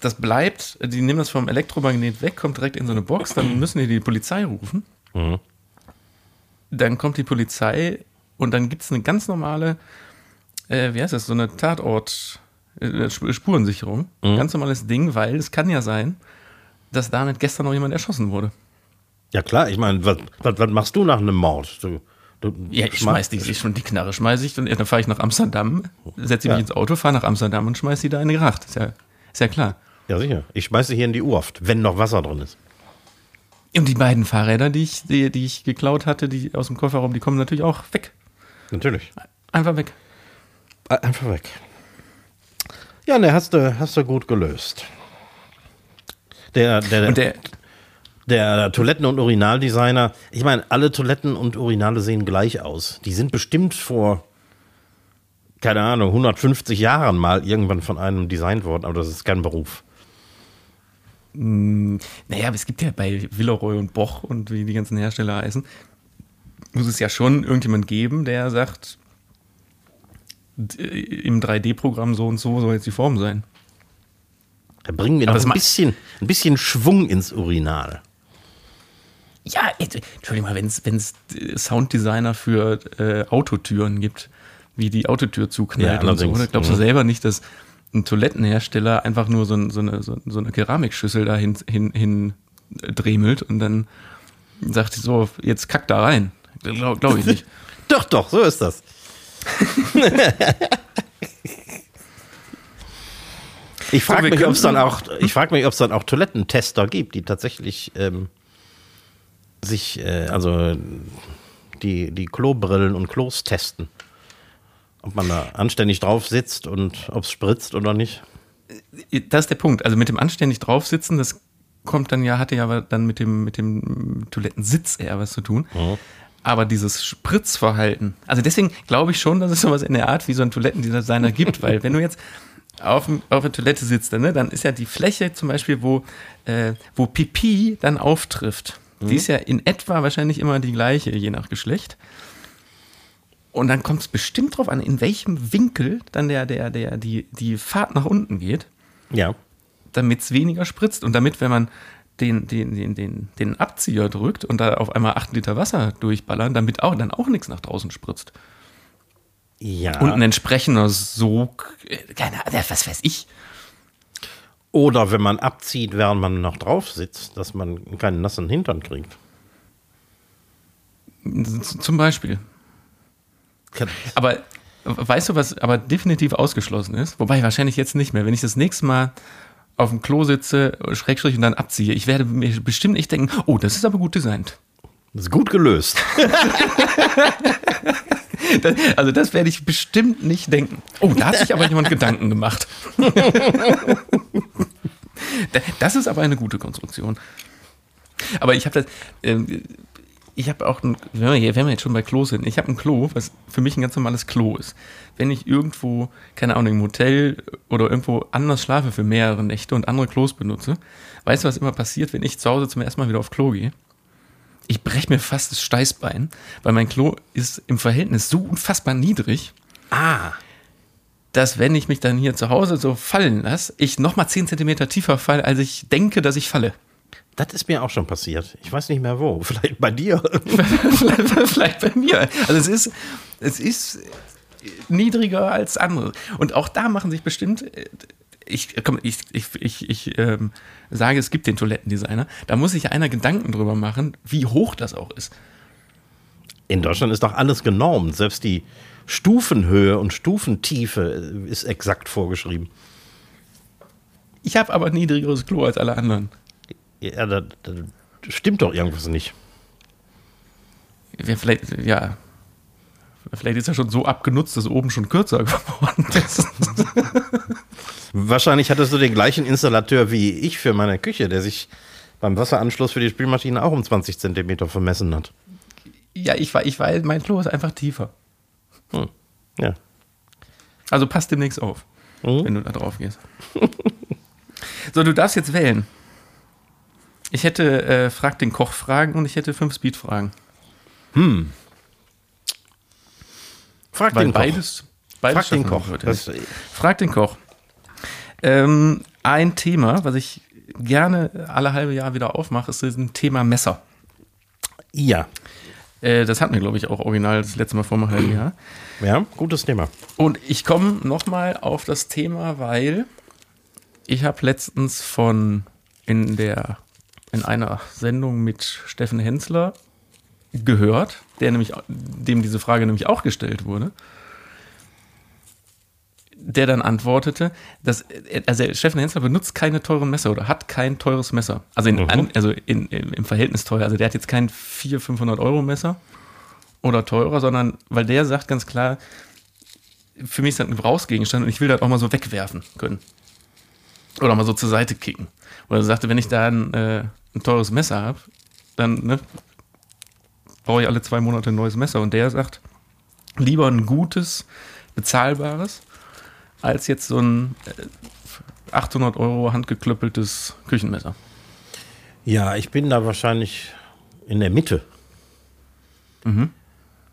das bleibt, die nehmen das vom Elektromagnet weg, kommt direkt in so eine Box, dann müssen die die Polizei rufen. Dann kommt die Polizei und dann gibt es eine ganz normale, äh, wie heißt das, so eine Tatort, äh, Sp- Spurensicherung. Ganz normales Ding, weil es kann ja sein, dass damit gestern noch jemand erschossen wurde. Ja klar, ich meine, was, was, was machst du nach einem Mord? Du, du Ja, ich schmeiß die, ich, schon die Knarre schmeiße ich, und dann fahre ich nach Amsterdam, setze mich Ja. ins Auto, fahre nach Amsterdam und schmeiß die da in die Gracht. Ist ja, ist ja klar. Ja, sicher. Ich schmeiße hier in die Urft, wenn noch Wasser drin ist. Und die beiden Fahrräder, die ich, die, die ich geklaut hatte, die aus dem Kofferraum, die kommen natürlich auch weg. Natürlich. Einfach weg. Äh, Einfach weg. Ja, ne, hast du, hast du gut gelöst. Der, der, Und der, der Toiletten- und Urinaldesigner, ich meine, alle Toiletten und Urinale sehen gleich aus. Die sind bestimmt vor, keine Ahnung, 150 Jahren mal irgendwann von einem designt worden, aber das ist kein Beruf. naja, aber es gibt ja bei Villeroy und Boch und wie die ganzen Hersteller heißen, muss es ja schon irgendjemand geben, der sagt, d- im 3D-Programm so und so soll jetzt die Form sein. Da bringen wir noch ein bisschen, ein bisschen Schwung ins Urinal. Ja, Entschuldigung mal, wenn es Sounddesigner für äh, Autotüren gibt, wie die Autotür Ja, zuknallt und so, oder? Glaubst du Mhm. selber nicht, dass ein Toilettenhersteller einfach nur so, ein, so, eine, so, so eine Keramikschüssel da hin, hin, hin äh, dremelt und dann sagt so, jetzt kack da rein. Glaube glaub ich nicht. Doch, doch, so ist das. ich frage mich, ob es dann auch, ich frage mich, ob es dann auch Toilettentester gibt, die tatsächlich ähm, sich, äh, also die, die Klobrillen und Klos testen. Ob man da anständig drauf sitzt und ob es spritzt oder nicht. das ist der Punkt. Also mit dem anständig draufsitzen, das kommt dann ja, hatte ja aber dann mit dem, mit dem Toilettensitz eher was zu tun. Mhm. Aber dieses Spritzverhalten, also deswegen glaube ich schon, dass es sowas in der Art wie so ein Toilettendesigner gibt, weil wenn du jetzt auf, auf der Toilette sitzt, ne, dann ist ja die Fläche zum Beispiel, wo, äh, wo Pipi dann auftrifft, die ist ja in etwa wahrscheinlich immer die gleiche, je nach Geschlecht. Und dann kommt es bestimmt drauf an, in welchem Winkel dann der, der, der, die, die Fahrt nach unten geht Ja. damit es weniger spritzt und damit, wenn man den, den, den, den, den Abzieher drückt und da auf einmal 8 Liter Wasser durchballern, damit auch, dann auch nichts nach draußen spritzt. Ja. Und ein entsprechender Sog, äh, keine Ahnung, was weiß ich. Oder wenn man abzieht, während man noch drauf sitzt, dass man keinen nassen Hintern kriegt. Zum Beispiel. Aber weißt du, was aber definitiv ausgeschlossen ist? Wobei wahrscheinlich jetzt nicht mehr. Wenn ich das nächste Mal auf dem Klo sitze, Schrägstrich und dann abziehe, ich werde mir bestimmt nicht denken, oh, das ist aber gut designt. Das ist gut gelöst. Das, also das werde ich bestimmt nicht denken. Oh, da hat sich aber jemand Gedanken gemacht. Da- das ist aber eine gute Konstruktion. Aber ich habe das, ähm, ich habe auch, ein, wenn wir, hier- wenn wir jetzt schon bei Klo sind, ich habe ein Klo, was für mich ein ganz normales Klo ist. Wenn ich irgendwo, keine Ahnung, im Hotel oder irgendwo anders schlafe für mehrere Nächte und andere Klos benutze, weißt du, was immer passiert, wenn ich zu Hause zum ersten Mal wieder auf Klo gehe? Ich breche mir fast das Steißbein, weil mein Klo ist im Verhältnis so unfassbar niedrig, Ah. dass wenn ich mich dann hier zu Hause so fallen lasse, ich nochmal 10 Zentimeter tiefer falle, als ich denke, dass ich falle. Das ist mir auch schon passiert. Ich weiß nicht mehr wo. Vielleicht bei dir. vielleicht, vielleicht bei mir. Also es ist, es ist niedriger als andere. Und auch da machen sich bestimmt, äh, ich, komm, ich, ich, ich, ich ähm, sage, es gibt den Toilettendesigner, da muss sich einer Gedanken drüber machen, wie hoch das auch ist. In Deutschland ist doch alles genormt. Selbst die Stufenhöhe und Stufentiefe ist exakt vorgeschrieben. Ich habe aber ein niedrigeres Klo als alle anderen. Ja, da, da stimmt doch irgendwas nicht. Ja, vielleicht, ja. Vielleicht ist er schon so abgenutzt, dass oben schon kürzer geworden ist. Wahrscheinlich hattest du den gleichen Installateur wie ich für meine Küche, der sich beim Wasseranschluss für die Spülmaschine auch um 20 Zentimeter vermessen hat. ja, ich, war- ich weiß, mein Klo ist einfach tiefer. Hm. Ja. Also passt demnächst auf, Mhm. wenn du da drauf gehst. so, du darfst jetzt wählen. Ich hätte äh, Frag den Koch Fragen und ich hätte fünf Speed-Fragen. Frag den Koch. beides, beides Frag den schaffen Koch. wir heute Das, nicht. Frag den Koch. Ein Thema, was ich gerne alle halbe Jahr wieder aufmache, ist ein Thema Messer. ja. Äh, das hatten wir, glaube ich, auch original das letzte Mal vor einem halben Jahr. Ja, gutes Thema. Und ich komme nochmal auf das Thema, weil ich habe letztens von in der in einer Sendung mit Steffen Hensler gehört, der nämlich dem diese Frage nämlich auch gestellt wurde, der dann antwortete, dass also Steffen Hensler benutzt keine teuren Messer oder hat kein teures Messer. Also, in, an, also in, im im Verhältnis teuer. Also der hat jetzt kein 400, 500 Euro Messer oder teurer, sondern weil der sagt ganz klar, für mich ist das ein Gebrauchsgegenstand und ich will das auch mal so wegwerfen können. Oder mal so zur Seite kicken. Oder er sagte, wenn ich da ein, äh, ein teures Messer habe, dann ne, brauche ich alle zwei Monate ein neues Messer. Und der sagt, lieber ein gutes, bezahlbares, als jetzt so ein äh, 800 Euro handgeklöppeltes Küchenmesser. Ja, ich bin da wahrscheinlich in der Mitte.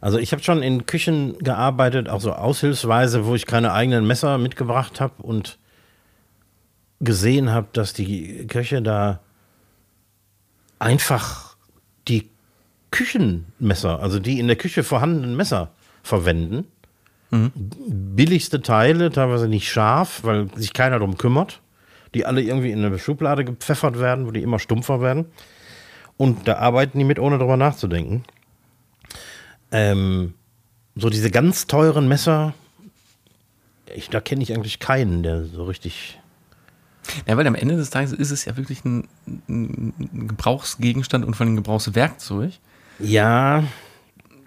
Also ich habe schon in Küchen gearbeitet, auch so aushilfsweise, wo ich keine eigenen Messer mitgebracht habe und gesehen habe, dass die Köche da einfach Küchenmesser, also die in der Küche vorhandenen Messer verwenden. Billigste Teile, teilweise nicht scharf, weil sich keiner darum kümmert, die alle irgendwie in eine Schublade gepfeffert werden, wo die immer stumpfer werden. Und da arbeiten die mit, ohne drüber nachzudenken. Ähm, so diese ganz teuren Messer, ich, da kenne ich eigentlich keinen, der so richtig. Ja, weil am Ende des Tages ist es ja wirklich ein, ein Gebrauchsgegenstand und allem ein Gebrauchswerkzeug. Ja,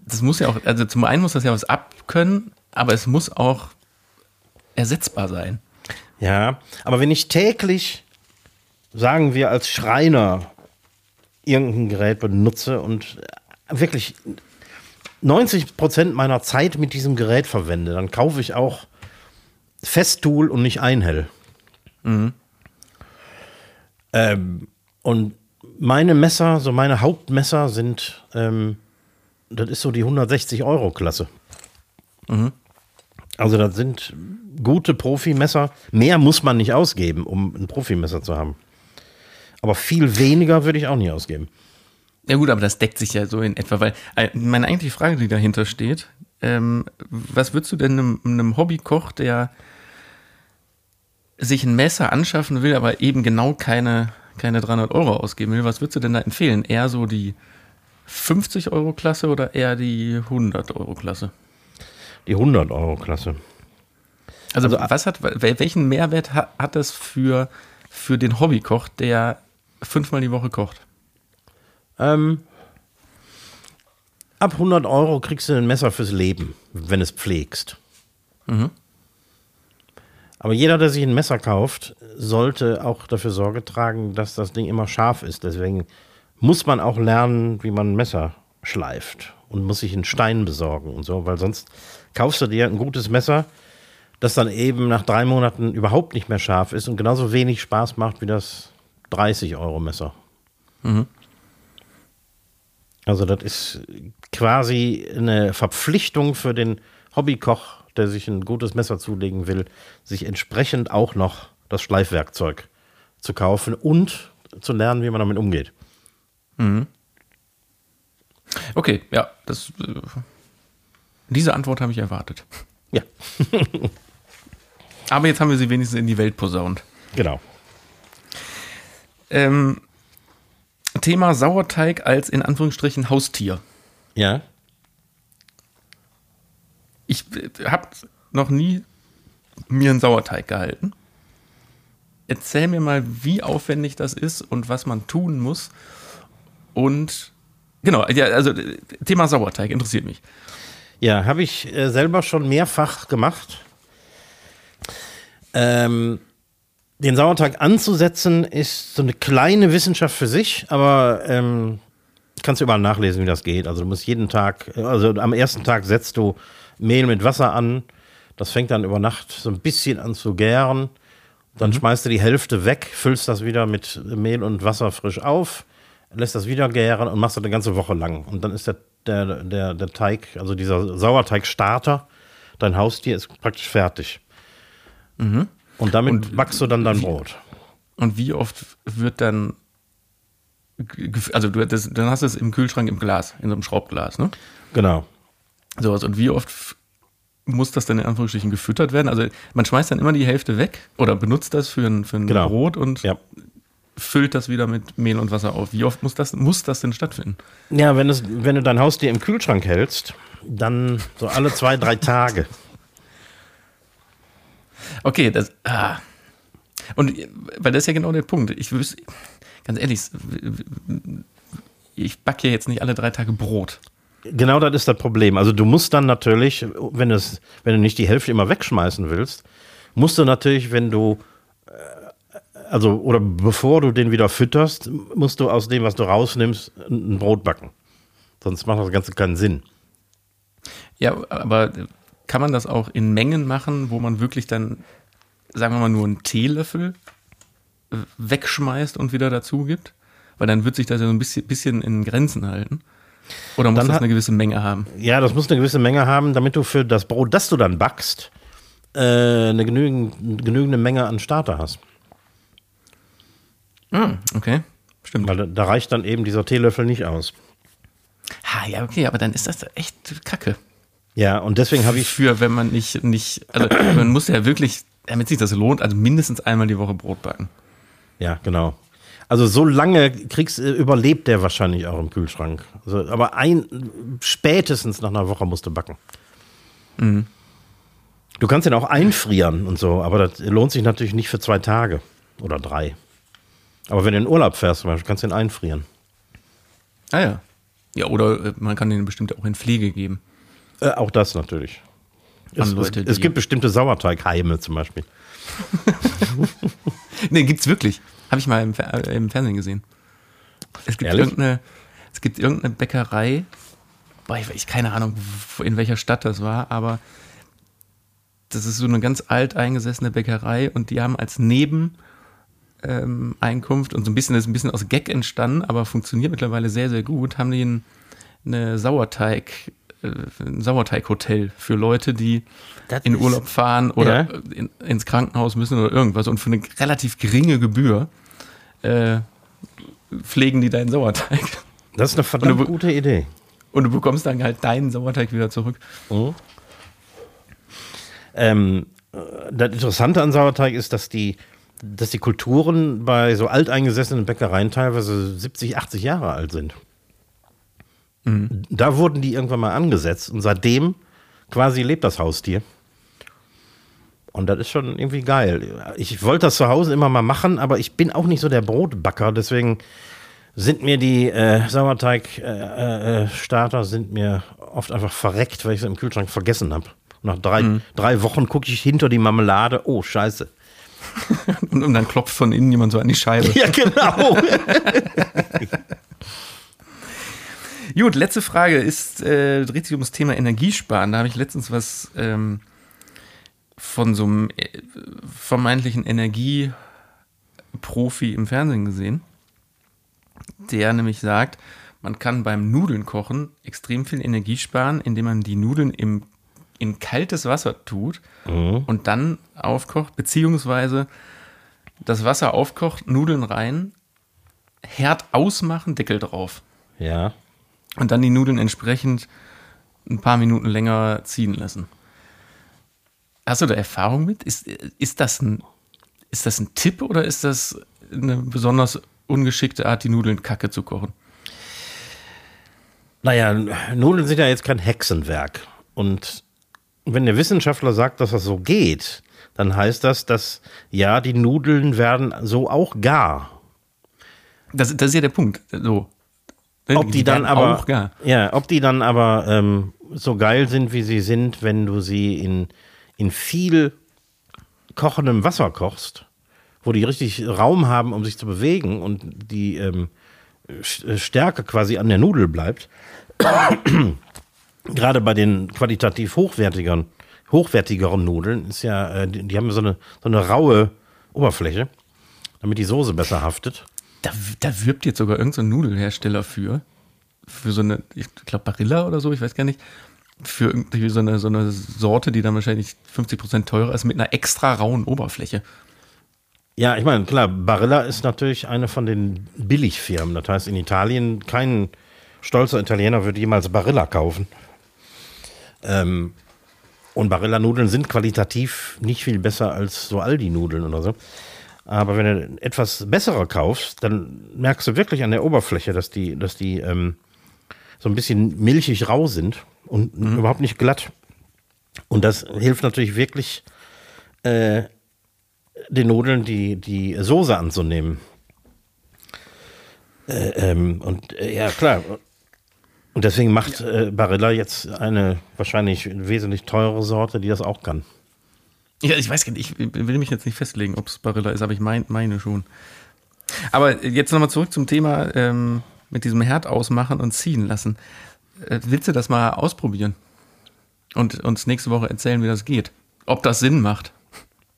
Das muss ja auch, also zum einen muss das ja was abkönnen, aber es muss auch ersetzbar sein. Ja, aber wenn ich täglich, sagen wir als Schreiner, irgendein Gerät benutze und wirklich 90 Prozent meiner Zeit mit diesem Gerät verwende, dann kaufe ich auch Festool und nicht Einhell. Ähm, und meine Messer, so meine Hauptmesser sind, ähm, das ist so die 160 Euro Klasse. Also das sind gute Profimesser. Mehr muss man nicht ausgeben, um ein Profimesser zu haben. Aber viel weniger würde ich auch nicht ausgeben. Ja gut, aber das deckt sich ja so in etwa, weil äh, meine eigentliche Frage, die dahinter steht, ähm, was würdest du denn einem, einem Hobbykoch, der sich ein Messer anschaffen will, aber eben genau keine, keine 300 Euro ausgeben will, was würdest du denn da empfehlen? Eher so die 50 Euro Klasse oder eher die 100 Euro Klasse? Die 100 Euro Klasse. Also, was hat, wel- welchen Mehrwert hat, hat das für, für den Hobbykoch, der fünfmal die Woche kocht? Ähm, ab 100 Euro kriegst du ein Messer fürs Leben, wenn es pflegst. Aber jeder, der sich ein Messer kauft, sollte auch dafür Sorge tragen, dass das Ding immer scharf ist. Deswegen muss man auch lernen, wie man ein Messer schleift und muss sich einen Stein besorgen und so, weil sonst kaufst du dir ein gutes Messer, das dann eben nach drei Monaten überhaupt nicht mehr scharf ist und genauso wenig Spaß macht wie das 30 Euro Messer. Also das ist quasi eine Verpflichtung für den Hobbykoch, der sich ein gutes Messer zulegen will, sich entsprechend auch noch das Schleifwerkzeug zu kaufen und zu lernen, wie man damit umgeht. Okay, ja, das, äh, diese Antwort habe ich erwartet. Ja, Aber jetzt haben wir sie wenigstens in die Welt posaunt. genau. Ähm, Thema Sauerteig als in Anführungsstrichen Haustier. Ja. Ich habe noch nie mir einen Sauerteig gehalten. Erzähl mir mal, wie aufwendig das ist und was man tun muss. Und genau, ja, also äh, Thema Sauerteig interessiert mich. Ja, habe ich äh, selber schon mehrfach gemacht. Ähm, den Sauerteig anzusetzen ist so eine kleine Wissenschaft für sich, aber ähm, kannst du überall nachlesen, wie das geht. Also du musst jeden Tag, also am ersten Tag setzt du Mehl mit Wasser an. Das fängt dann über Nacht so ein bisschen an zu gären. Dann schmeißt du die Hälfte weg, füllst das wieder mit Mehl und Wasser frisch auf, lässt das wieder gären und machst das eine ganze Woche lang. Und dann ist der, der, der, der Teig, also dieser Sauerteigstarter, dein Haustier ist praktisch fertig. Und damit backst du dann dein Brot. Und wie oft wird dann, also du, das, dann hast du es im Kühlschrank im Glas, in so einem Schraubglas, ne? Genau. Sowas. Und wie oft muss das denn in Anführungsstrichen gefüttert werden? Also man schmeißt dann immer die Hälfte weg oder benutzt das für ein, für ein Genau. Brot und Ja. füllt das wieder mit Mehl und Wasser auf. Wie oft muss das, muss das denn stattfinden? Ja, wenn, es, wenn du dein Haustier im Kühlschrank hältst, dann so alle zwei, drei Tage. Okay, das. Ah. Und weil das ist ja genau der Punkt. Ich wüsste, ganz ehrlich, ich backe ja jetzt nicht alle drei Tage Brot. Genau das ist das Problem. Also du musst dann natürlich, wenn, es, wenn du nicht die Hälfte immer wegschmeißen willst, musst du natürlich, wenn du, äh, also oder bevor du den wieder fütterst, musst du aus dem, was du rausnimmst, ein Brot backen. Sonst macht das Ganze keinen Sinn. Ja, aber kann man das auch in Mengen machen, wo man wirklich dann, sagen wir mal, nur einen Teelöffel äh, wegschmeißt und wieder dazu gibt? Weil dann wird sich das ja so ein bisschen, bisschen in Grenzen halten. Oder muss Dann das eine gewisse Menge haben? Ja, das muss eine gewisse Menge haben, damit du für das Brot, das du dann backst, äh, eine genügend, genügende Menge an Starter hast. Ah, okay, stimmt. Weil da, da reicht dann eben dieser Teelöffel nicht aus. Ah, ja, okay, aber dann ist das echt kacke. Ja, und deswegen habe ich Für, wenn man nicht, nicht, also man muss ja wirklich, damit sich das lohnt, also mindestens einmal die Woche Brot backen. Ja, genau. Also so lange kriegst, äh, überlebt der wahrscheinlich auch im Kühlschrank. Also, aber ein, spätestens nach einer Woche musst du backen. Du kannst den auch einfrieren und so, aber das lohnt sich natürlich nicht für zwei Tage oder drei. Aber wenn du in Urlaub fährst, zum Beispiel, kannst du den einfrieren. Ah ja. Ja, oder äh, man kann den bestimmt auch in Pflege geben. Äh, auch das natürlich. Es, Leute, es, es gibt bestimmte Sauerteigheime zum Beispiel. nee, gibt's wirklich. Habe ich mal im, äh, im, Fernsehen gesehen. Es gibt irgendeine, es gibt irgendeine Bäckerei, boah, ich, ich keine Ahnung, in welcher Stadt das war, aber das ist so eine ganz alt eingesessene Bäckerei und die haben als Neben ähm, Einkunft und so ein bisschen, das ist ein bisschen aus Gag entstanden, aber funktioniert mittlerweile sehr, sehr gut, haben die ein, eine Sauerteig, äh, ein Sauerteighotel für Leute, die das in Urlaub fahren oder ja. in, ins Krankenhaus müssen oder irgendwas und für eine relativ geringe Gebühr äh, pflegen die deinen Sauerteig. Das ist eine verdammt du, gute Idee. Und du bekommst dann halt deinen Sauerteig wieder zurück. Mhm. Ähm, das Interessante an Sauerteig ist, dass die, dass die Kulturen bei so alteingesessenen Bäckereien teilweise 70, 80 Jahre alt sind. Mhm. Da wurden die irgendwann mal angesetzt und seitdem quasi lebt das Haustier. Und das ist schon irgendwie geil. Ich wollte das zu Hause immer mal machen, aber ich bin auch nicht so der Brotbacker, deswegen sind mir die äh, Sauerteig-Starter äh, äh, sind mir oft einfach verreckt, weil ich sie im Kühlschrank vergessen habe. Nach drei, mhm. drei Wochen gucke ich hinter die Marmelade. Oh, scheiße. und, und, dann klopft von innen jemand so an die Scheibe. Ja, genau. Gut, letzte Frage ist, äh, dreht sich um das Thema Energiesparen. Da habe ich letztens was ähm, von so einem äh, vermeintlichen Energieprofi im Fernsehen gesehen, der nämlich sagt, man kann beim Nudeln kochen extrem viel Energie sparen, indem man die Nudeln im in kaltes Wasser tut mhm. und dann aufkocht, beziehungsweise das Wasser aufkocht, Nudeln rein, Herd ausmachen, Deckel drauf. Ja. Und dann die Nudeln entsprechend ein paar Minuten länger ziehen lassen. Hast du da Erfahrung mit? Ist, ist, das ein, ist das ein Tipp oder ist das eine besonders ungeschickte Art, die Nudeln kacke zu kochen? Naja, Nudeln sind ja jetzt kein Hexenwerk. Und wenn der Wissenschaftler sagt, dass das so geht, dann heißt das, dass ja, die Nudeln werden so auch gar. Das, das ist ja der Punkt. So. Ob die, die dann aber, ja, ob die dann aber ähm, so geil sind, wie sie sind, wenn du sie in, in viel kochendem Wasser kochst, wo die richtig Raum haben, um sich zu bewegen und die ähm, Stärke quasi an der Nudel bleibt gerade bei den qualitativ hochwertigeren, hochwertigeren Nudeln ist ja, äh, die, die, haben so eine, so eine raue Oberfläche, damit die Soße besser haftet. Da, da wirbt jetzt sogar irgendein so Nudelhersteller für. Für so eine, ich glaube Barilla oder so, ich weiß gar nicht. Für irgendwie so eine, so eine Sorte, die dann wahrscheinlich 50% teurer ist, mit einer extra rauen Oberfläche. Ja, ich meine, klar, Barilla ist natürlich eine von den Billigfirmen. Das heißt, in Italien kein stolzer Italiener würde jemals Barilla kaufen. Ähm, und Barilla-Nudeln sind qualitativ nicht viel besser als so Aldi-Nudeln oder so. Aber wenn du etwas bessere kaufst, dann merkst du wirklich an der Oberfläche, dass die, dass die ähm, so ein bisschen milchig rau sind und mhm. überhaupt nicht glatt. Und das hilft natürlich wirklich, äh, den Nudeln die, die Soße anzunehmen. Äh, ähm, und äh, ja, klar, und deswegen macht äh, Barilla jetzt eine wahrscheinlich wesentlich teurere Sorte, die das auch kann. Ja, ich weiß gar nicht, ich will mich jetzt nicht festlegen, ob es Barilla ist, aber ich mein, meine schon. Aber jetzt nochmal zurück zum Thema ähm, mit diesem Herd ausmachen und ziehen lassen. Äh, willst du das mal ausprobieren? Und uns nächste Woche erzählen, wie das geht? Ob das Sinn macht?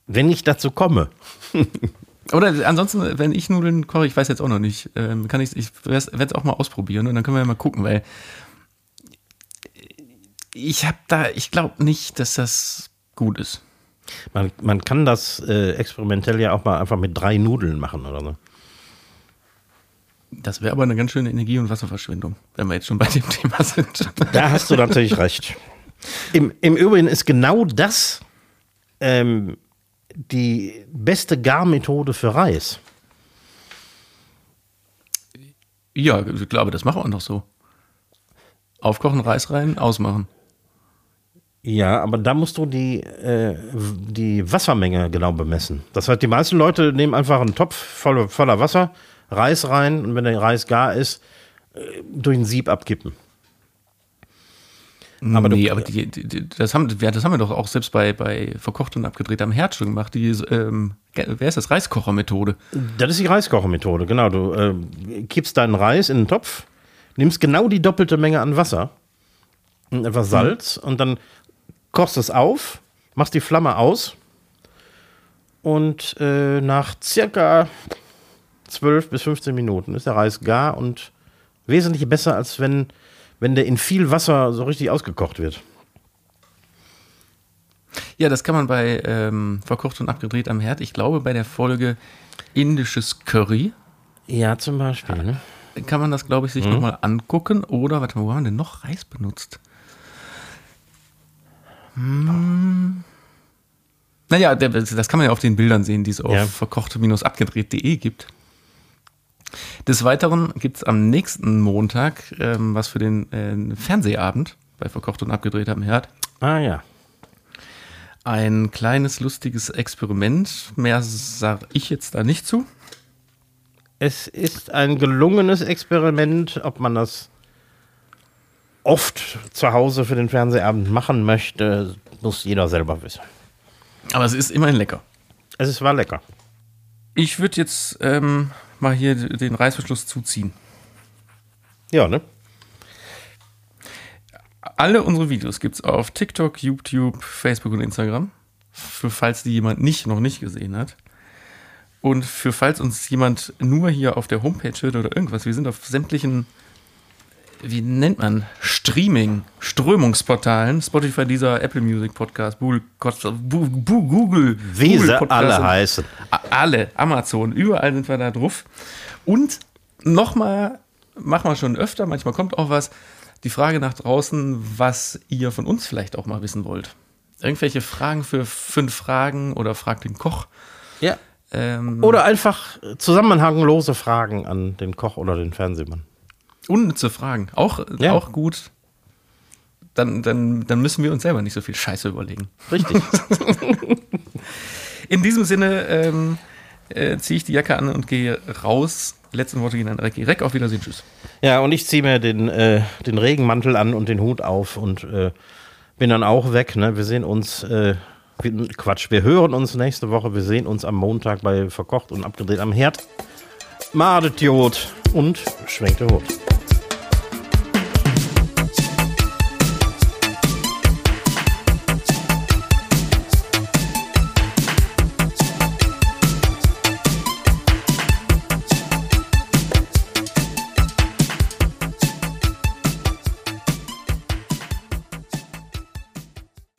Wenn ich dazu komme. Oder ansonsten, wenn ich Nudeln koche, ich weiß jetzt auch noch nicht, ähm, kann ich, ich werde es auch mal ausprobieren und dann können wir ja mal gucken, weil ich habe da, ich glaube nicht, dass das gut ist. Man, man kann das äh, experimentell ja auch mal einfach mit drei Nudeln machen oder so. Das wäre aber eine ganz schöne Energie- und Wasserverschwendung, wenn wir jetzt schon bei dem Thema sind. Da hast du natürlich recht. Im, Im Übrigen ist genau das ähm, die beste Garmethode für Reis. Ja, ich glaube, das machen wir noch so. Aufkochen, Reis rein, ausmachen. Ja, aber da musst du die, äh, die Wassermenge genau bemessen. Das heißt, die meisten Leute nehmen einfach einen Topf voller, voller Wasser, Reis rein und wenn der Reis gar ist, äh, durch ein Sieb abkippen. Aber nee, du- aber die, die, die, das, haben, ja, das haben wir doch auch selbst bei, bei verkocht und abgedreht am Herd schon gemacht. Die, ähm, wer ist das? Reiskochermethode. Das ist die Reiskochermethode, genau. Du äh, kippst deinen Reis in den Topf, nimmst genau die doppelte Menge an Wasser und etwas Salz und dann kochst es auf, machst die Flamme aus und äh, nach circa 12 bis 15 Minuten ist der Reis gar und wesentlich besser, als wenn, wenn der in viel Wasser so richtig ausgekocht wird. Ja, das kann man bei ähm, verkocht und abgedreht am Herd. Ich glaube, bei der Folge indisches Curry Ja, zum Beispiel. Ne? kann man das, glaube ich, sich nochmal angucken. Oder, warte mal, wo haben wir denn noch Reis benutzt? Hm. Naja, das kann man ja auf den Bildern sehen, die es auf Ja. verkochte-abgedreht.de gibt. Des Weiteren gibt es am nächsten Montag ähm, was für den äh, Fernsehabend bei Verkocht und Abgedreht am Herd. Ah ja. Ein kleines, lustiges Experiment. Mehr sage ich jetzt da nicht zu. Es ist ein gelungenes Experiment, ob man das oft zu Hause für den Fernsehabend machen möchte, muss jeder selber wissen. Aber es ist immerhin lecker. Es ist, war lecker. Ich würde jetzt ähm, mal hier den Reißverschluss zuziehen. Ja, ne? Alle unsere Videos gibt es auf TikTok, YouTube, Facebook und Instagram. Für falls die jemand nicht, noch nicht gesehen hat. Und für falls uns jemand nur hier auf der Homepage hört oder irgendwas, wir sind auf sämtlichen, wie nennt man, Streaming, Strömungsportalen, Spotify, dieser Apple Music Podcast, Google, Google, Wie Google Podcast alle heißen. Alle, Amazon, überall sind wir da drauf. Und nochmal, machen wir schon öfter, manchmal kommt auch was, die Frage nach draußen, was ihr von uns vielleicht auch mal wissen wollt. Irgendwelche Fragen für fünf Fragen oder fragt den Koch. Ja. Ähm, Oder einfach zusammenhanglose Fragen an den Koch oder den Fernsehmann. Unnütze Fragen. Auch, Ja. auch gut. Dann, dann, dann müssen wir uns selber nicht so viel Scheiße überlegen. Richtig. In diesem Sinne ähm, äh, ziehe ich die Jacke an und gehe raus. Letzten Worte gehen an Recki. Reck, auf Wiedersehen. Tschüss. ja, und ich ziehe mir den, äh, den Regenmantel an und den Hut auf und äh, bin dann auch weg. Ne? Wir sehen uns, äh, Quatsch, wir hören uns nächste Woche. Wir sehen uns am Montag bei Verkocht und Abgedreht am Herd. Madet Jod und schwenkt der Hut.